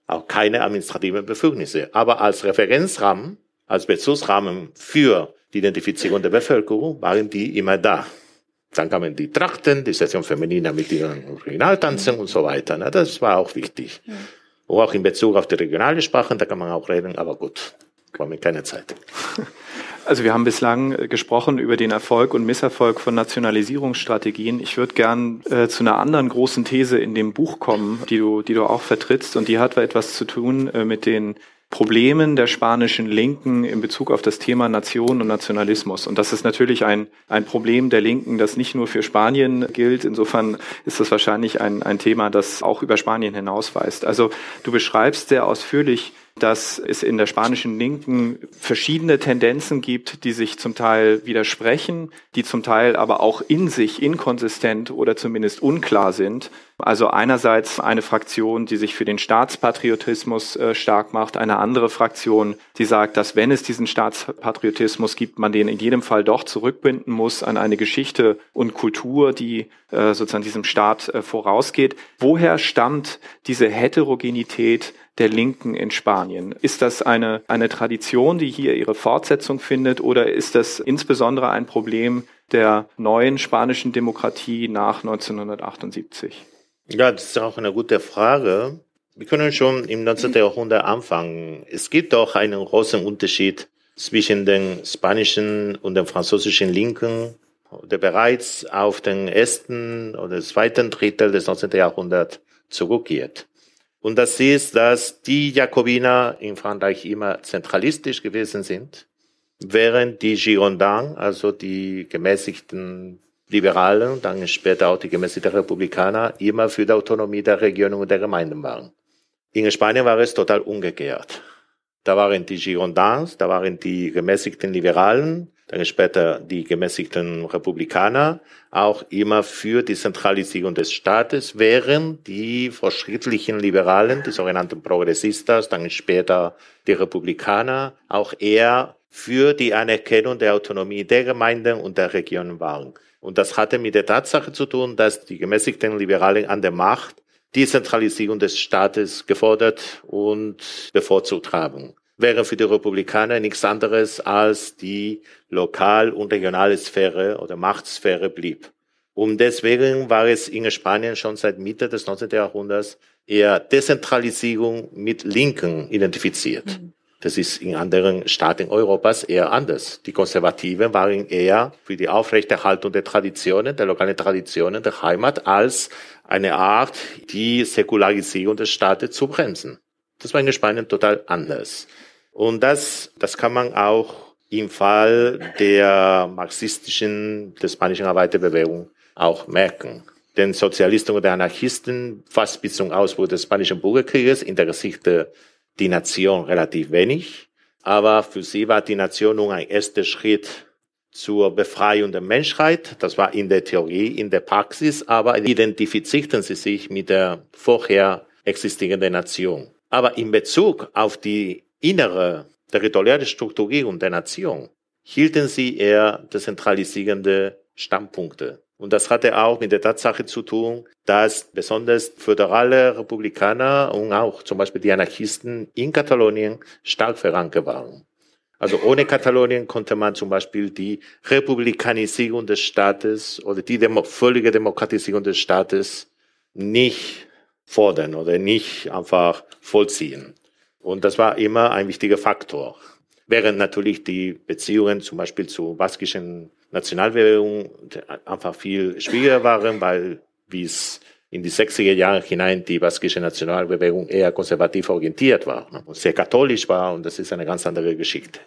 auch keine administrativen Befugnisse. Aber als Referenzrahmen, als Bezugsrahmen für die Identifizierung der Bevölkerung waren die immer da. Dann kamen die Trachten, die Session Feminina mit ihren Regionaltanzen und so weiter. Das war auch wichtig. Und auch in Bezug auf die regionalen Sprachen, da kann man auch reden, aber gut, war mir keine Zeit. Also wir haben bislang äh, gesprochen über den Erfolg und Misserfolg von Nationalisierungsstrategien. Ich würde gern äh, zu einer anderen großen These in dem Buch kommen, die du, die du auch vertrittst. Und die hat etwas zu tun äh, mit den Problemen der spanischen Linken in Bezug auf das Thema Nation und Nationalismus. Und das ist natürlich ein, ein Problem der Linken, das nicht nur für Spanien gilt. Insofern ist das wahrscheinlich ein, ein Thema, das auch über Spanien hinausweist. Also du beschreibst sehr ausführlich, dass es in der spanischen Linken verschiedene Tendenzen gibt, die sich zum Teil widersprechen, die zum Teil aber auch in sich inkonsistent oder zumindest unklar sind. Also einerseits eine Fraktion, die sich für den Staatspatriotismus äh, stark macht, eine andere Fraktion, die sagt, dass wenn es diesen Staatspatriotismus gibt, man den in jedem Fall doch zurückbinden muss an eine Geschichte und Kultur, die äh, sozusagen diesem Staat äh, vorausgeht. Woher stammt diese Heterogenität der Linken in Spanien. Ist das eine, eine Tradition, die hier ihre Fortsetzung findet oder ist das insbesondere ein Problem der neuen spanischen Demokratie nach 1978? Ja, das ist auch eine gute Frage. Wir können schon im 19. Jahrhundert anfangen. Es gibt doch einen großen Unterschied zwischen den spanischen und den französischen Linken, der bereits auf den ersten oder zweiten Drittel des 19. Jahrhunderts zurückgeht. Und das ist, dass die Jakobiner in Frankreich immer zentralistisch gewesen sind, während die Girondins, also die gemäßigten Liberalen, dann später auch die gemäßigten Republikaner, immer für die Autonomie der Regionen und der Gemeinden waren. In Spanien war es total umgekehrt. Da waren die Girondins, da waren die gemäßigten Liberalen, dann später die gemäßigten Republikaner, auch immer für die Zentralisierung des Staates, während die fortschrittlichen Liberalen, die sogenannten Progressistas, dann später die Republikaner, auch eher für die Anerkennung der Autonomie der Gemeinden und der Regionen waren. Und das hatte mit der Tatsache zu tun, dass die gemäßigten Liberalen an der Macht die Zentralisierung des Staates gefordert und bevorzugt haben wäre für die Republikaner nichts anderes als die lokal- und regionale Sphäre oder Machtsphäre blieb. Und deswegen war es in Spanien schon seit Mitte des 19. Jahrhunderts eher Dezentralisierung mit Linken identifiziert. Mhm. Das ist in anderen Staaten Europas eher anders. Die Konservativen waren eher für die Aufrechterhaltung der Traditionen, der lokalen Traditionen der Heimat als eine Art, die Säkularisierung des Staates zu bremsen. Das war in Spanien total anders. Und das, das kann man auch im Fall der marxistischen, der spanischen Arbeiterbewegung auch merken. Den Sozialisten oder Anarchisten, fast bis zum Ausbruch des Spanischen Bürgerkrieges, interessierte die Nation relativ wenig. Aber für sie war die Nation nun ein erster Schritt zur Befreiung der Menschheit. Das war in der Theorie, in der Praxis, aber identifizierten sie sich mit der vorher existierenden Nation. Aber in Bezug auf die innere territoriale Strukturierung der Nation hielten sie eher dezentralisierende Standpunkte. Und das hatte auch mit der Tatsache zu tun, dass besonders föderale Republikaner und auch zum Beispiel die Anarchisten in Katalonien stark verankert waren. Also ohne Katalonien konnte man zum Beispiel die Republikanisierung des Staates oder die Demo völlige Demokratisierung des Staates nicht fordern oder nicht einfach vollziehen. Und das war immer ein wichtiger Faktor. Während natürlich die Beziehungen zum Beispiel zur baskischen Nationalbewegung einfach viel schwieriger waren, weil wie es in die 60er Jahre hinein die baskische Nationalbewegung eher konservativ orientiert war und sehr katholisch war und das ist eine ganz andere Geschichte.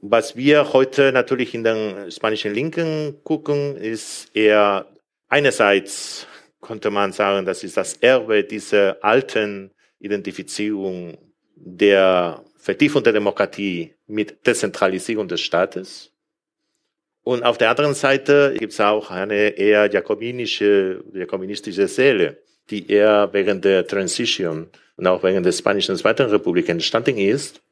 Was wir heute natürlich in den spanischen Linken gucken, ist eher einerseits konnte man sagen, das ist das Erbe dieser alten Identifizierung der Vertiefung der Demokratie mit Dezentralisierung des Staates und auf der anderen Seite gibt es auch eine eher jakobinische, jakobinistische Seele, die eher während der Transition und auch während der Spanischen Zweiten Republik entstanden ist,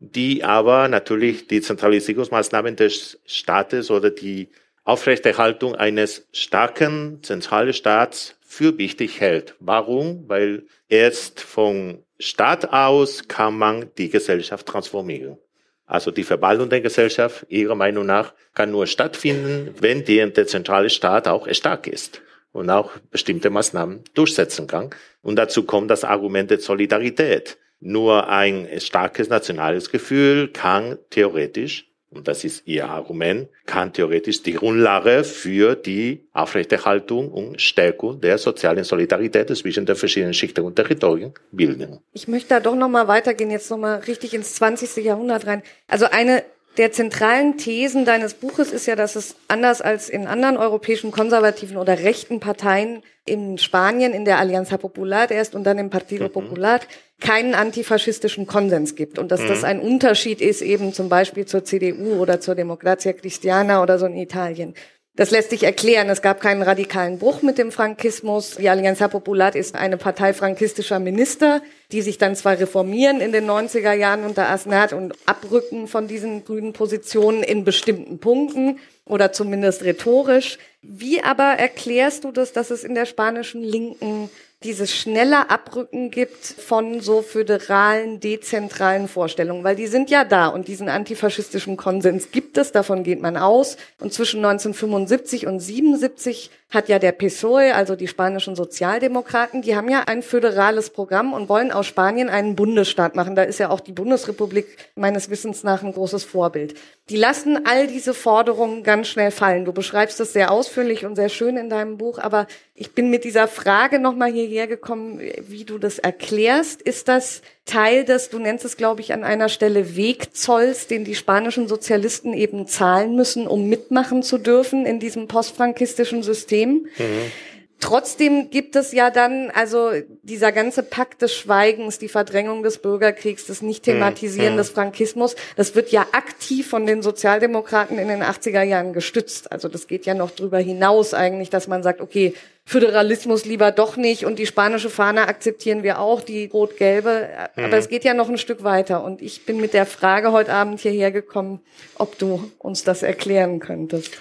die aber natürlich die Zentralisierungsmaßnahmen des Staates oder die Aufrechterhaltung eines starken zentralen Staats für wichtig hält. Warum? Weil erst vom Staat aus kann man die Gesellschaft transformieren. Also die Verwaltung der Gesellschaft, Ihrer Meinung nach, kann nur stattfinden, wenn der, der zentrale Staat auch stark ist und auch bestimmte Maßnahmen durchsetzen kann. Und dazu kommt das Argument der Solidarität. Nur ein starkes nationales Gefühl kann theoretisch und das ist Ihr Argument, kann theoretisch die Grundlage für die Aufrechterhaltung und Stärkung der sozialen Solidarität zwischen den verschiedenen Schichten und Territorien bilden. Ich möchte da doch nochmal weitergehen, jetzt nochmal richtig ins 20. Jahrhundert rein. Also eine der zentralen Thesen deines Buches ist ja, dass es anders als in anderen europäischen konservativen oder rechten Parteien in Spanien in der Alianza Popular erst und dann im Partido mhm. Popular keinen antifaschistischen Konsens gibt und dass mhm. das ein Unterschied ist eben zum Beispiel zur CDU oder zur Democracia Cristiana oder so in Italien. Das lässt sich erklären. Es gab keinen radikalen Bruch mit dem Frankismus. Die Alianza Popular ist eine Partei frankistischer Minister, die sich dann zwar reformieren in den 90er Jahren unter Asnat und abrücken von diesen grünen Positionen in bestimmten Punkten oder zumindest rhetorisch. Wie aber erklärst du das, dass es in der spanischen Linken dieses schnelle Abrücken gibt von so föderalen, dezentralen Vorstellungen, weil die sind ja da und diesen antifaschistischen Konsens gibt es, davon geht man aus. Und zwischen 1975 und 77 hat ja der PSOE, also die spanischen Sozialdemokraten, die haben ja ein föderales Programm und wollen aus Spanien einen Bundesstaat machen. Da ist ja auch die Bundesrepublik meines Wissens nach ein großes Vorbild. Die lassen all diese Forderungen ganz schnell fallen. Du beschreibst das sehr ausführlich und sehr schön in deinem Buch, aber ich bin mit dieser Frage nochmal hierher gekommen, wie du das erklärst. Ist das Teil des, du nennst es, glaube ich, an einer Stelle Wegzolls, den die spanischen Sozialisten eben zahlen müssen, um mitmachen zu dürfen in diesem postfrankistischen System? Mhm. Trotzdem gibt es ja dann, also dieser ganze Pakt des Schweigens, die Verdrängung des Bürgerkriegs, das Nicht-Thematisieren mm, des Frankismus, das wird ja aktiv von den Sozialdemokraten in den 80er Jahren gestützt. Also das geht ja noch drüber hinaus eigentlich, dass man sagt, okay, Föderalismus lieber doch nicht und die spanische Fahne akzeptieren wir auch, die rot-gelbe. Aber mm. es geht ja noch ein Stück weiter. Und ich bin mit der Frage heute Abend hierher gekommen, ob du uns das erklären könntest.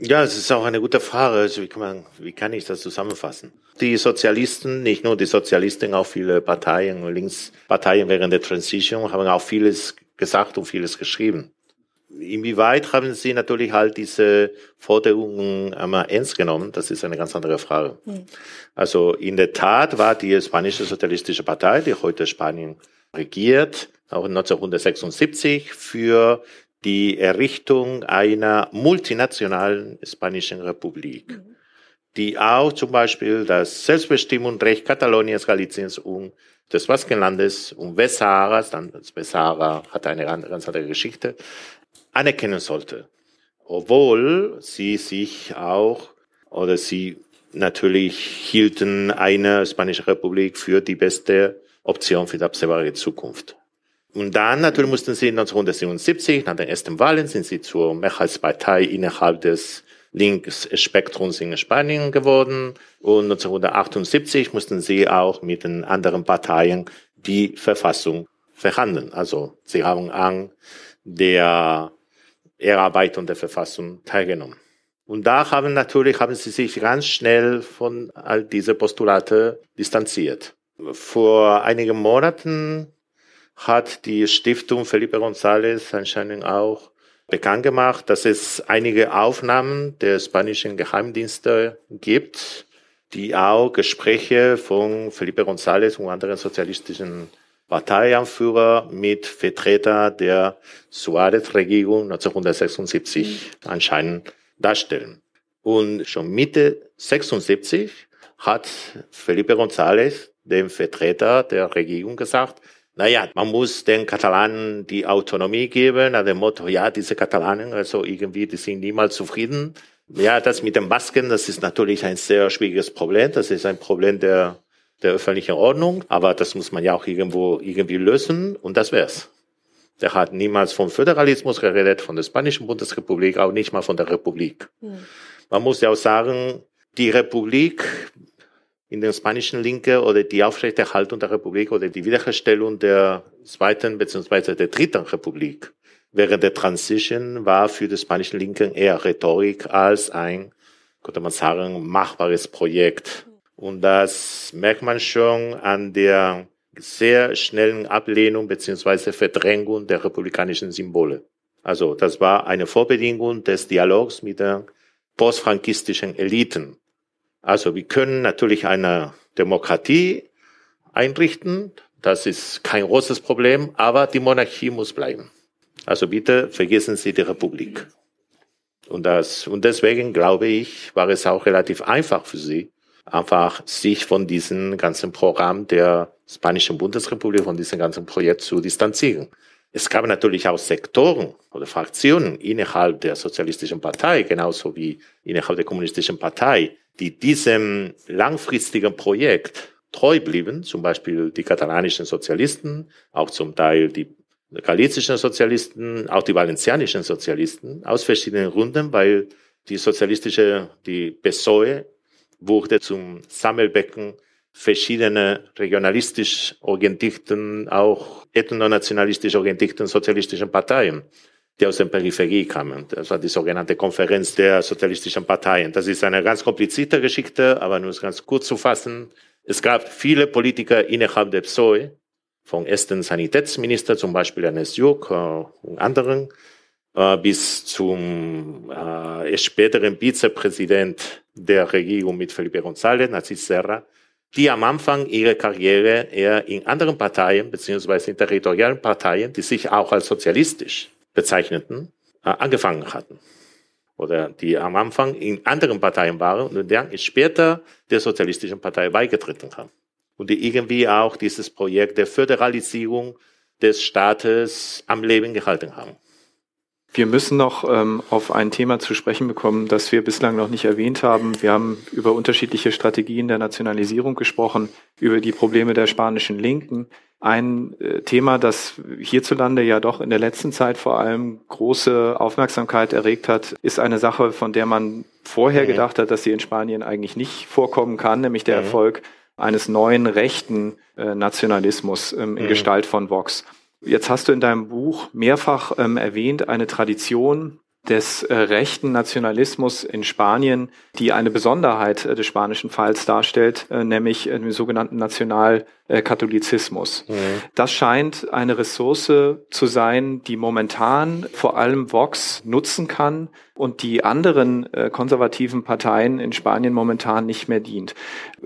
Ja, es ist auch eine gute Frage. Also wie, kann man, wie kann ich das zusammenfassen? Die Sozialisten, nicht nur die Sozialisten, auch viele Parteien, Linksparteien während der Transition haben auch vieles gesagt und vieles geschrieben. inwieweit haben Sie natürlich halt diese Forderungen einmal ernst genommen? Das ist eine ganz andere Frage. Mhm. Also in der Tat war die spanische Sozialistische Partei, die heute Spanien regiert, auch 1976 für die Errichtung einer multinationalen spanischen Republik, mhm. die auch zum Beispiel das Selbstbestimmungsrecht Kataloniens, Galiciens und des Baskenlandes und Westsaharas, dann das Westsahara hat eine ganz andere Geschichte, anerkennen sollte. Obwohl sie sich auch oder sie natürlich hielten eine Spanische Republik für die beste Option für die absehbare Zukunft. Und dann natürlich mussten sie 1977, nach den ersten Wahlen, sind sie zur Mehrheitspartei innerhalb des Linksspektrums in Spanien geworden. Und 1978 mussten sie auch mit den anderen Parteien die Verfassung verhandeln. Also sie haben an der Erarbeitung der Verfassung teilgenommen. Und da haben natürlich, haben sie sich ganz schnell von all diese Postulate distanziert. Vor einigen Monaten hat die Stiftung Felipe González anscheinend auch bekannt gemacht, dass es einige Aufnahmen der spanischen Geheimdienste gibt, die auch Gespräche von Felipe González und anderen sozialistischen Parteianführer mit Vertreter der Suarez-Regierung 1976 anscheinend darstellen. Und schon Mitte 76 hat Felipe González, dem Vertreter der Regierung, gesagt, naja, man muss den Katalanen die Autonomie geben, nach dem Motto, ja, diese Katalanen, also irgendwie, die sind niemals zufrieden. Ja, das mit den Basken, das ist natürlich ein sehr schwieriges Problem. Das ist ein Problem der der öffentlichen Ordnung, aber das muss man ja auch irgendwo irgendwie lösen und das wär's. Der hat niemals vom Föderalismus geredet, von der Spanischen Bundesrepublik, auch nicht mal von der Republik. Mhm. Man muss ja auch sagen, die Republik in der spanischen Linke oder die Aufrechterhaltung der Republik oder die Wiederherstellung der zweiten bzw. der dritten Republik während der Transition war für die spanischen Linken eher Rhetorik als ein, könnte man sagen, machbares Projekt. Und das merkt man schon an der sehr schnellen Ablehnung beziehungsweise Verdrängung der republikanischen Symbole. Also das war eine Vorbedingung des Dialogs mit den postfrankistischen Eliten. Also wir können natürlich eine Demokratie einrichten, das ist kein großes Problem, aber die Monarchie muss bleiben. Also bitte vergessen Sie die Republik. Und das, und deswegen glaube ich, war es auch relativ einfach für sie, einfach sich von diesem ganzen Programm der Spanischen Bundesrepublik, von diesem ganzen Projekt zu distanzieren. Es gab natürlich auch Sektoren oder Fraktionen innerhalb der Sozialistischen Partei, genauso wie innerhalb der Kommunistischen Partei, die diesem langfristigen Projekt treu blieben, zum Beispiel die katalanischen Sozialisten, auch zum Teil die galizischen Sozialisten, auch die valencianischen Sozialisten, aus verschiedenen Gründen, weil die sozialistische, die PSOE wurde zum Sammelbecken verschiedener regionalistisch orientierten, auch ethnonationalistisch orientierten sozialistischen Parteien, die aus der Peripherie kamen. Das war die sogenannte Konferenz der sozialistischen Parteien. Das ist eine ganz komplizierte Geschichte, aber nur ganz kurz zu fassen. Es gab viele Politiker innerhalb der PSOE, vom ersten Sanitätsminister, zum Beispiel Ernest Juk äh, und anderen, äh, bis zum äh, späteren Vizepräsident der Regierung mit Felipe González, Narcis Serra, die am Anfang ihrer Karriere eher in anderen Parteien beziehungsweise in territorialen Parteien, die sich auch als sozialistisch bezeichneten, äh, angefangen hatten. Oder die am Anfang in anderen Parteien waren und dann später der sozialistischen Partei beigetreten haben. Und die irgendwie auch dieses Projekt der Föderalisierung des Staates am Leben gehalten haben. Wir müssen noch ähm, auf ein Thema zu sprechen bekommen, das wir bislang noch nicht erwähnt haben. Wir haben über unterschiedliche Strategien der Nationalisierung gesprochen, über die Probleme der spanischen Linken. Ein äh, Thema, das hierzulande ja doch in der letzten Zeit vor allem große Aufmerksamkeit erregt hat, ist eine Sache, von der man vorher mhm. gedacht hat, dass sie in Spanien eigentlich nicht vorkommen kann, nämlich der mhm. Erfolg eines neuen rechten äh, Nationalismus ähm, in mhm. Gestalt von Vox. Jetzt hast du in deinem Buch mehrfach ähm, erwähnt, eine Tradition des äh, rechten Nationalismus in Spanien, die eine Besonderheit äh, des spanischen Falls darstellt, äh, nämlich den sogenannten Nationalkatholizismus. Mhm. Das scheint eine Ressource zu sein, die momentan vor allem Vox nutzen kann und die anderen konservativen Parteien in Spanien momentan nicht mehr dient.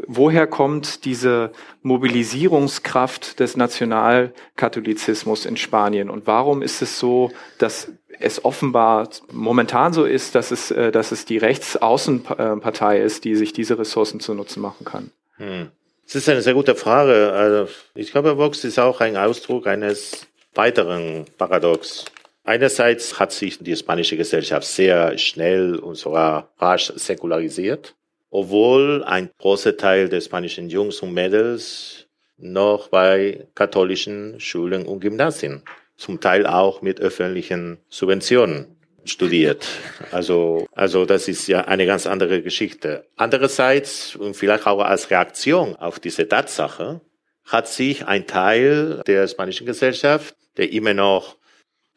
Woher kommt diese Mobilisierungskraft des Nationalkatholizismus in Spanien und warum ist es so, dass es offenbar momentan so ist, dass es, äh, dass es die Rechtsaußenpartei ist, die sich diese Ressourcen zu Nutzen machen kann. Hm. Das ist eine sehr gute Frage. Also ich glaube, Vox ist auch ein Ausdruck eines weiteren Paradox. Einerseits hat sich die spanische Gesellschaft sehr schnell und sogar rasch säkularisiert, obwohl ein großer Teil der spanischen Jungs und Mädels noch bei katholischen Schulen und Gymnasien zum Teil auch mit öffentlichen Subventionen studiert. Also, also das ist ja eine ganz andere Geschichte. Andererseits, und vielleicht auch als Reaktion auf diese Tatsache, hat sich ein Teil der spanischen Gesellschaft, der immer noch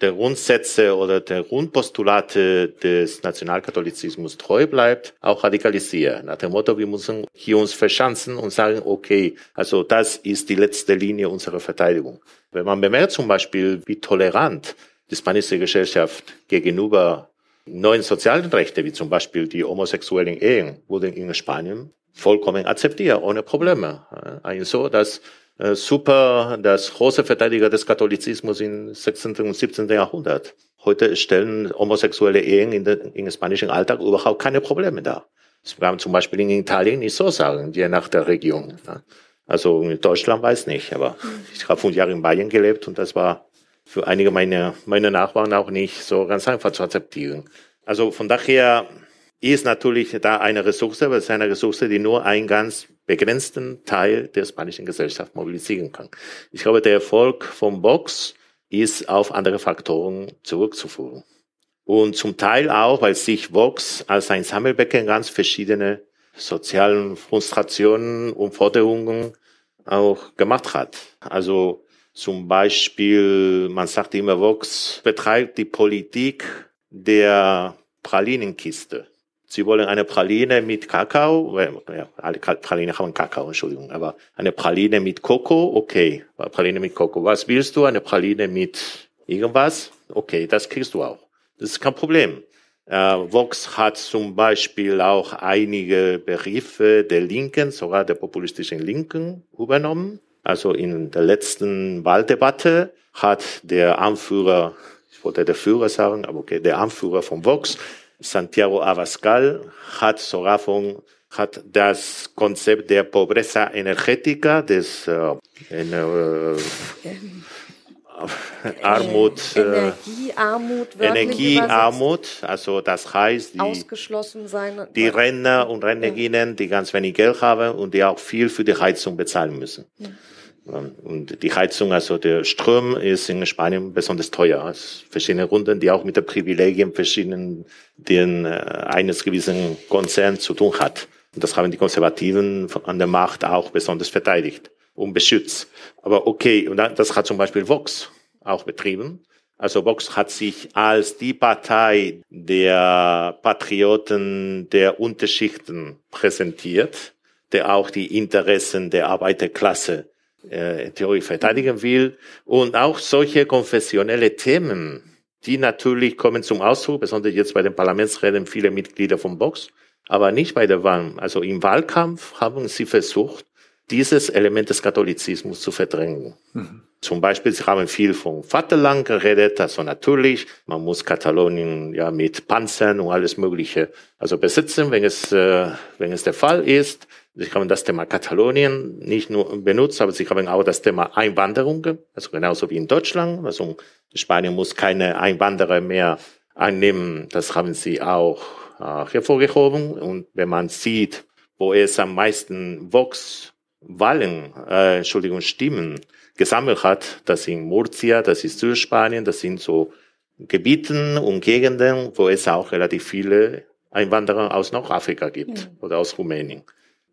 der Grundsätze oder der Grundpostulate des Nationalkatholizismus treu bleibt, auch radikalisiert. Nach dem Motto, wir müssen hier uns verschanzen und sagen, okay, also das ist die letzte Linie unserer Verteidigung. Wenn man bemerkt zum Beispiel, wie tolerant die spanische Gesellschaft gegenüber neuen sozialen Rechten, wie zum Beispiel die homosexuellen Ehen, wurden in Spanien vollkommen akzeptiert, ohne Probleme. Also, dass äh, super, das große Verteidiger des Katholizismus im 16. und 17. Jahrhundert. Heute stellen homosexuelle Ehen in den, im spanischen Alltag überhaupt keine Probleme dar. Das kann man zum Beispiel in Italien nicht so sagen, je nach der Region. Also in Deutschland weiß nicht, aber ich habe fünf Jahre in Bayern gelebt und das war für einige meiner meine Nachbarn auch nicht so ganz einfach zu akzeptieren. Also von daher ist natürlich da eine Ressource, aber es ist eine Ressource, die nur einen ganz begrenzten Teil der spanischen Gesellschaft mobilisieren kann. Ich glaube, der Erfolg vom Box ist auf andere Faktoren zurückzuführen. Und zum Teil auch, weil sich Vox als ein Sammelbecken ganz verschiedene sozialen Frustrationen und Forderungen auch gemacht hat. Also zum Beispiel, man sagt immer, Vox betreibt die Politik der Pralinenkiste. Sie wollen eine Praline mit Kakao, ja, alle Praline haben Kakao, Entschuldigung, aber eine Praline mit Koko, okay, Praline mit Koko. Was willst du? Eine Praline mit irgendwas? Okay, das kriegst du auch. Das ist kein Problem. Äh, Vox hat zum Beispiel auch einige Begriffe der Linken, sogar der populistischen Linken übernommen. Also in der letzten Wahldebatte hat der Anführer, ich wollte der Führer sagen, aber okay, der Anführer von Vox, Santiago Abascal, hat sogar von hat das Konzept der Pobreza energética, des äh, äh, Armut, äh, Energiearmut, Energiearmut, also das heißt, die, ausgeschlossen sein. die Rentner und Rentnerinnen, die ganz wenig Geld haben und die auch viel für die Heizung bezahlen müssen. Ja. Und die Heizung, also der Strom ist in Spanien besonders teuer. Verschiedene Runden, die auch mit den Privilegien verschiedenen, den äh, eines gewissen Konzerns zu tun hat. Und das haben die Konservativen an der Macht auch besonders verteidigt und beschützt. Aber okay, und das hat zum Beispiel Vox auch betrieben. Also Vox hat sich als die Partei der Patrioten der Unterschichten präsentiert, der auch die Interessen der Arbeiterklasse äh, Theorie verteidigen will. Und auch solche konfessionelle Themen, die natürlich kommen zum Ausdruck, besonders jetzt bei den Parlamentsreden viele Mitglieder von Vox, aber nicht bei der Wahl. Also im Wahlkampf haben sie versucht, dieses Element des Katholizismus zu verdrängen. Mhm. Zum Beispiel, sie haben viel vom Vaterland geredet, also natürlich, man muss Katalonien ja mit Panzern und alles Mögliche also besitzen, wenn es, äh, wenn es der Fall ist. Sie haben das Thema Katalonien nicht nur benutzt, aber sie haben auch das Thema Einwanderung, also genauso wie in Deutschland. Also Spanien muss keine Einwanderer mehr annehmen. Das haben sie auch äh, hervorgehoben. Und wenn man sieht, wo es am meisten Vox Wahlen, äh, Entschuldigung, Stimmen gesammelt hat, das sind Murcia, das ist Südspanien, das sind so Gebieten und Gegenden, wo es auch relativ viele Einwanderer aus Nordafrika gibt mhm. oder aus Rumänien.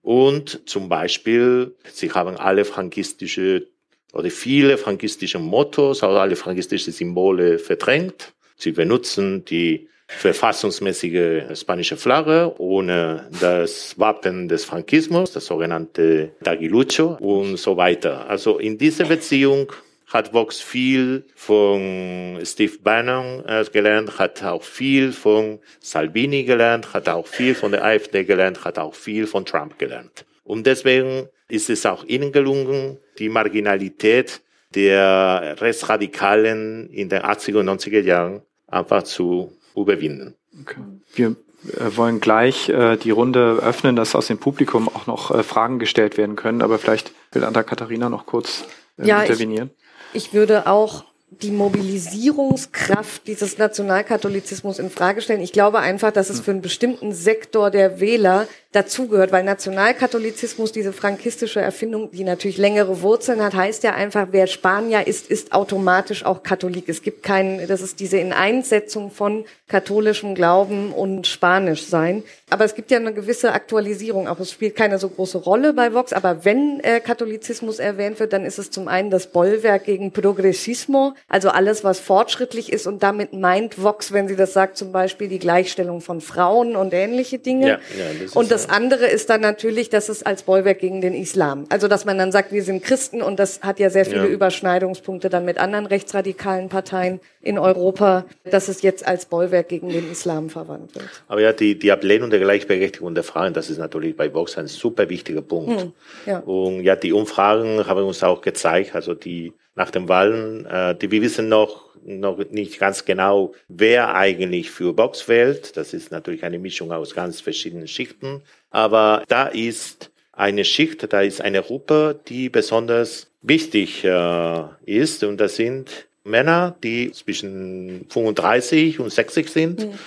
Und zum Beispiel, sie haben alle frankistische oder viele frankistische Mottos, also alle frankistische Symbole verdrängt. Sie benutzen die verfassungsmäßige spanische Flagge, ohne das Wappen des Frankismus, das sogenannte Tagilucho und so weiter. Also in dieser Beziehung hat Vox viel von Steve Bannon äh, gelernt, hat auch viel von Salvini gelernt, hat auch viel von der AfD gelernt, hat auch viel von Trump gelernt. Und deswegen ist es auch ihnen gelungen, die Marginalität der Rechtsradikalen in den 80er und 90er Jahren einfach zu überwinden. Okay. Wir äh, wollen gleich äh, die Runde öffnen, dass aus dem Publikum auch noch äh, Fragen gestellt werden können, aber vielleicht will Anna Katharina noch kurz äh, ja, intervenieren. Ich ich würde auch die Mobilisierungskraft dieses Nationalkatholizismus in Frage stellen. Ich glaube einfach, dass es für einen bestimmten Sektor der Wähler dazugehört, weil Nationalkatholizismus, diese frankistische Erfindung, die natürlich längere Wurzeln hat, heißt ja einfach, wer Spanier ist, ist automatisch auch Katholik. Es gibt keinen, das ist diese Ineinsetzung von katholischem Glauben und Spanisch sein. Aber es gibt ja eine gewisse Aktualisierung auch. Es spielt keine so große Rolle bei Vox, aber wenn äh, Katholizismus erwähnt wird, dann ist es zum einen das Bollwerk gegen Progressismo, also alles, was fortschrittlich ist und damit meint Vox, wenn sie das sagt, zum Beispiel die Gleichstellung von Frauen und ähnliche Dinge. Ja, ja, das und das das andere ist dann natürlich, dass es als Bollwerk gegen den Islam. Also dass man dann sagt, wir sind Christen und das hat ja sehr viele ja. Überschneidungspunkte dann mit anderen rechtsradikalen Parteien in Europa, dass es jetzt als Bollwerk gegen den Islam verwandt wird. Aber ja, die, die Ablehnung der Gleichberechtigung der Frauen, das ist natürlich bei Vox ein super wichtiger Punkt. Hm, ja. Und ja, die Umfragen haben uns auch gezeigt, also die nach den Wahlen, äh, die wir wissen noch, noch nicht ganz genau, wer eigentlich für Box wählt. Das ist natürlich eine Mischung aus ganz verschiedenen Schichten. Aber da ist eine Schicht, da ist eine Gruppe, die besonders wichtig äh, ist. Und das sind Männer, die zwischen 35 und 60 sind. Mhm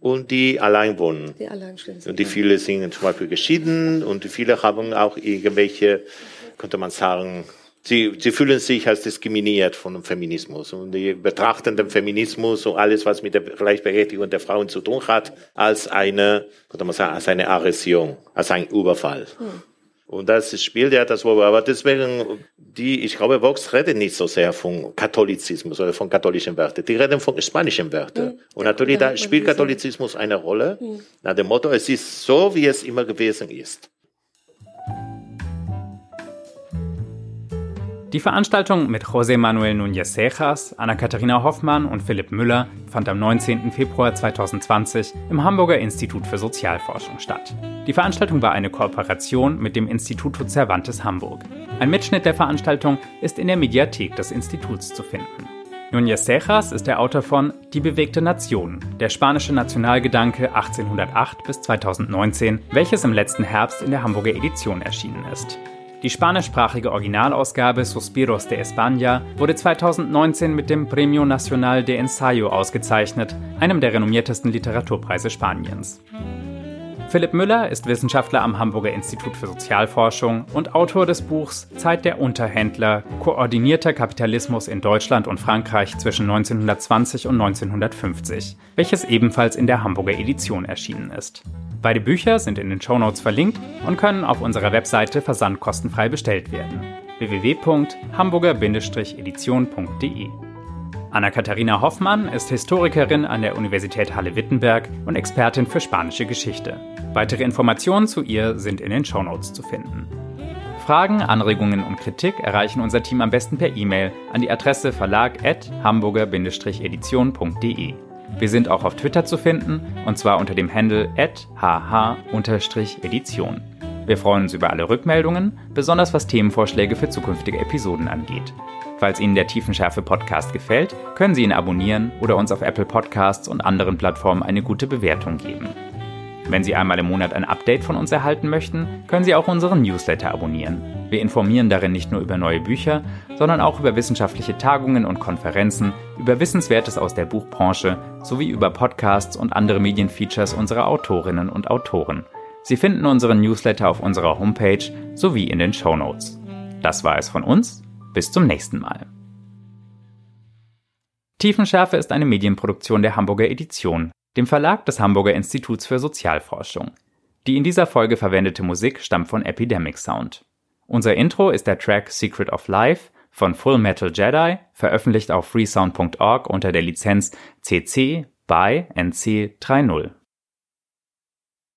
und die allein wohnen. Die allein sind. Und die viele sind zum Beispiel geschieden und die viele haben auch irgendwelche, könnte man sagen, sie, sie fühlen sich als diskriminiert von dem Feminismus und die betrachten den Feminismus und alles, was mit der Gleichberechtigung der Frauen zu tun hat, als eine, könnte man sagen, als eine Aggression, als ein Überfall. Hm. Und das spielt ja das Wort. Aber deswegen, die, ich glaube, Vox redet nicht so sehr von Katholizismus oder von katholischen Werten. Die reden von spanischen Werten. Mhm. Und natürlich, da spielt Katholizismus eine Rolle. Mhm. Nach dem Motto, es ist so, wie es immer gewesen ist. Die Veranstaltung mit José Manuel Núñez Cejas, Anna-Katharina Hoffmann und Philipp Müller fand am 19. Februar 2020 im Hamburger Institut für Sozialforschung statt. Die Veranstaltung war eine Kooperation mit dem Instituto Cervantes Hamburg. Ein Mitschnitt der Veranstaltung ist in der Mediathek des Instituts zu finden. Núñez Cejas ist der Autor von Die bewegte Nation, der spanische Nationalgedanke 1808 bis 2019, welches im letzten Herbst in der Hamburger Edition erschienen ist. Die spanischsprachige Originalausgabe Suspiros de España wurde 2019 mit dem Premio Nacional de Ensayo ausgezeichnet, einem der renommiertesten Literaturpreise Spaniens. Philipp Müller ist Wissenschaftler am Hamburger Institut für Sozialforschung und Autor des Buchs Zeit der Unterhändler, koordinierter Kapitalismus in Deutschland und Frankreich zwischen 1920 und 1950, welches ebenfalls in der Hamburger Edition erschienen ist. Beide Bücher sind in den Shownotes verlinkt und können auf unserer Webseite versandkostenfrei bestellt werden. www.hamburger-edition.de Anna-Katharina Hoffmann ist Historikerin an der Universität Halle-Wittenberg und Expertin für spanische Geschichte. Weitere Informationen zu ihr sind in den Shownotes zu finden. Fragen, Anregungen und Kritik erreichen unser Team am besten per E-Mail an die Adresse verlag@hamburger-edition.de. Wir sind auch auf Twitter zu finden, und zwar unter dem Handle hh-edition. Wir freuen uns über alle Rückmeldungen, besonders was Themenvorschläge für zukünftige Episoden angeht. Falls Ihnen der Tiefenschärfe Podcast gefällt, können Sie ihn abonnieren oder uns auf Apple Podcasts und anderen Plattformen eine gute Bewertung geben. Wenn Sie einmal im Monat ein Update von uns erhalten möchten, können Sie auch unseren Newsletter abonnieren. Wir informieren darin nicht nur über neue Bücher, sondern auch über wissenschaftliche Tagungen und Konferenzen, über Wissenswertes aus der Buchbranche sowie über Podcasts und andere Medienfeatures unserer Autorinnen und Autoren. Sie finden unseren Newsletter auf unserer Homepage sowie in den Show Notes. Das war es von uns. Bis zum nächsten Mal. Tiefenschärfe ist eine Medienproduktion der Hamburger Edition dem Verlag des Hamburger Instituts für Sozialforschung. Die in dieser Folge verwendete Musik stammt von Epidemic Sound. Unser Intro ist der Track Secret of Life von Full Metal Jedi, veröffentlicht auf freesound.org unter der Lizenz CC bei NC 3.0.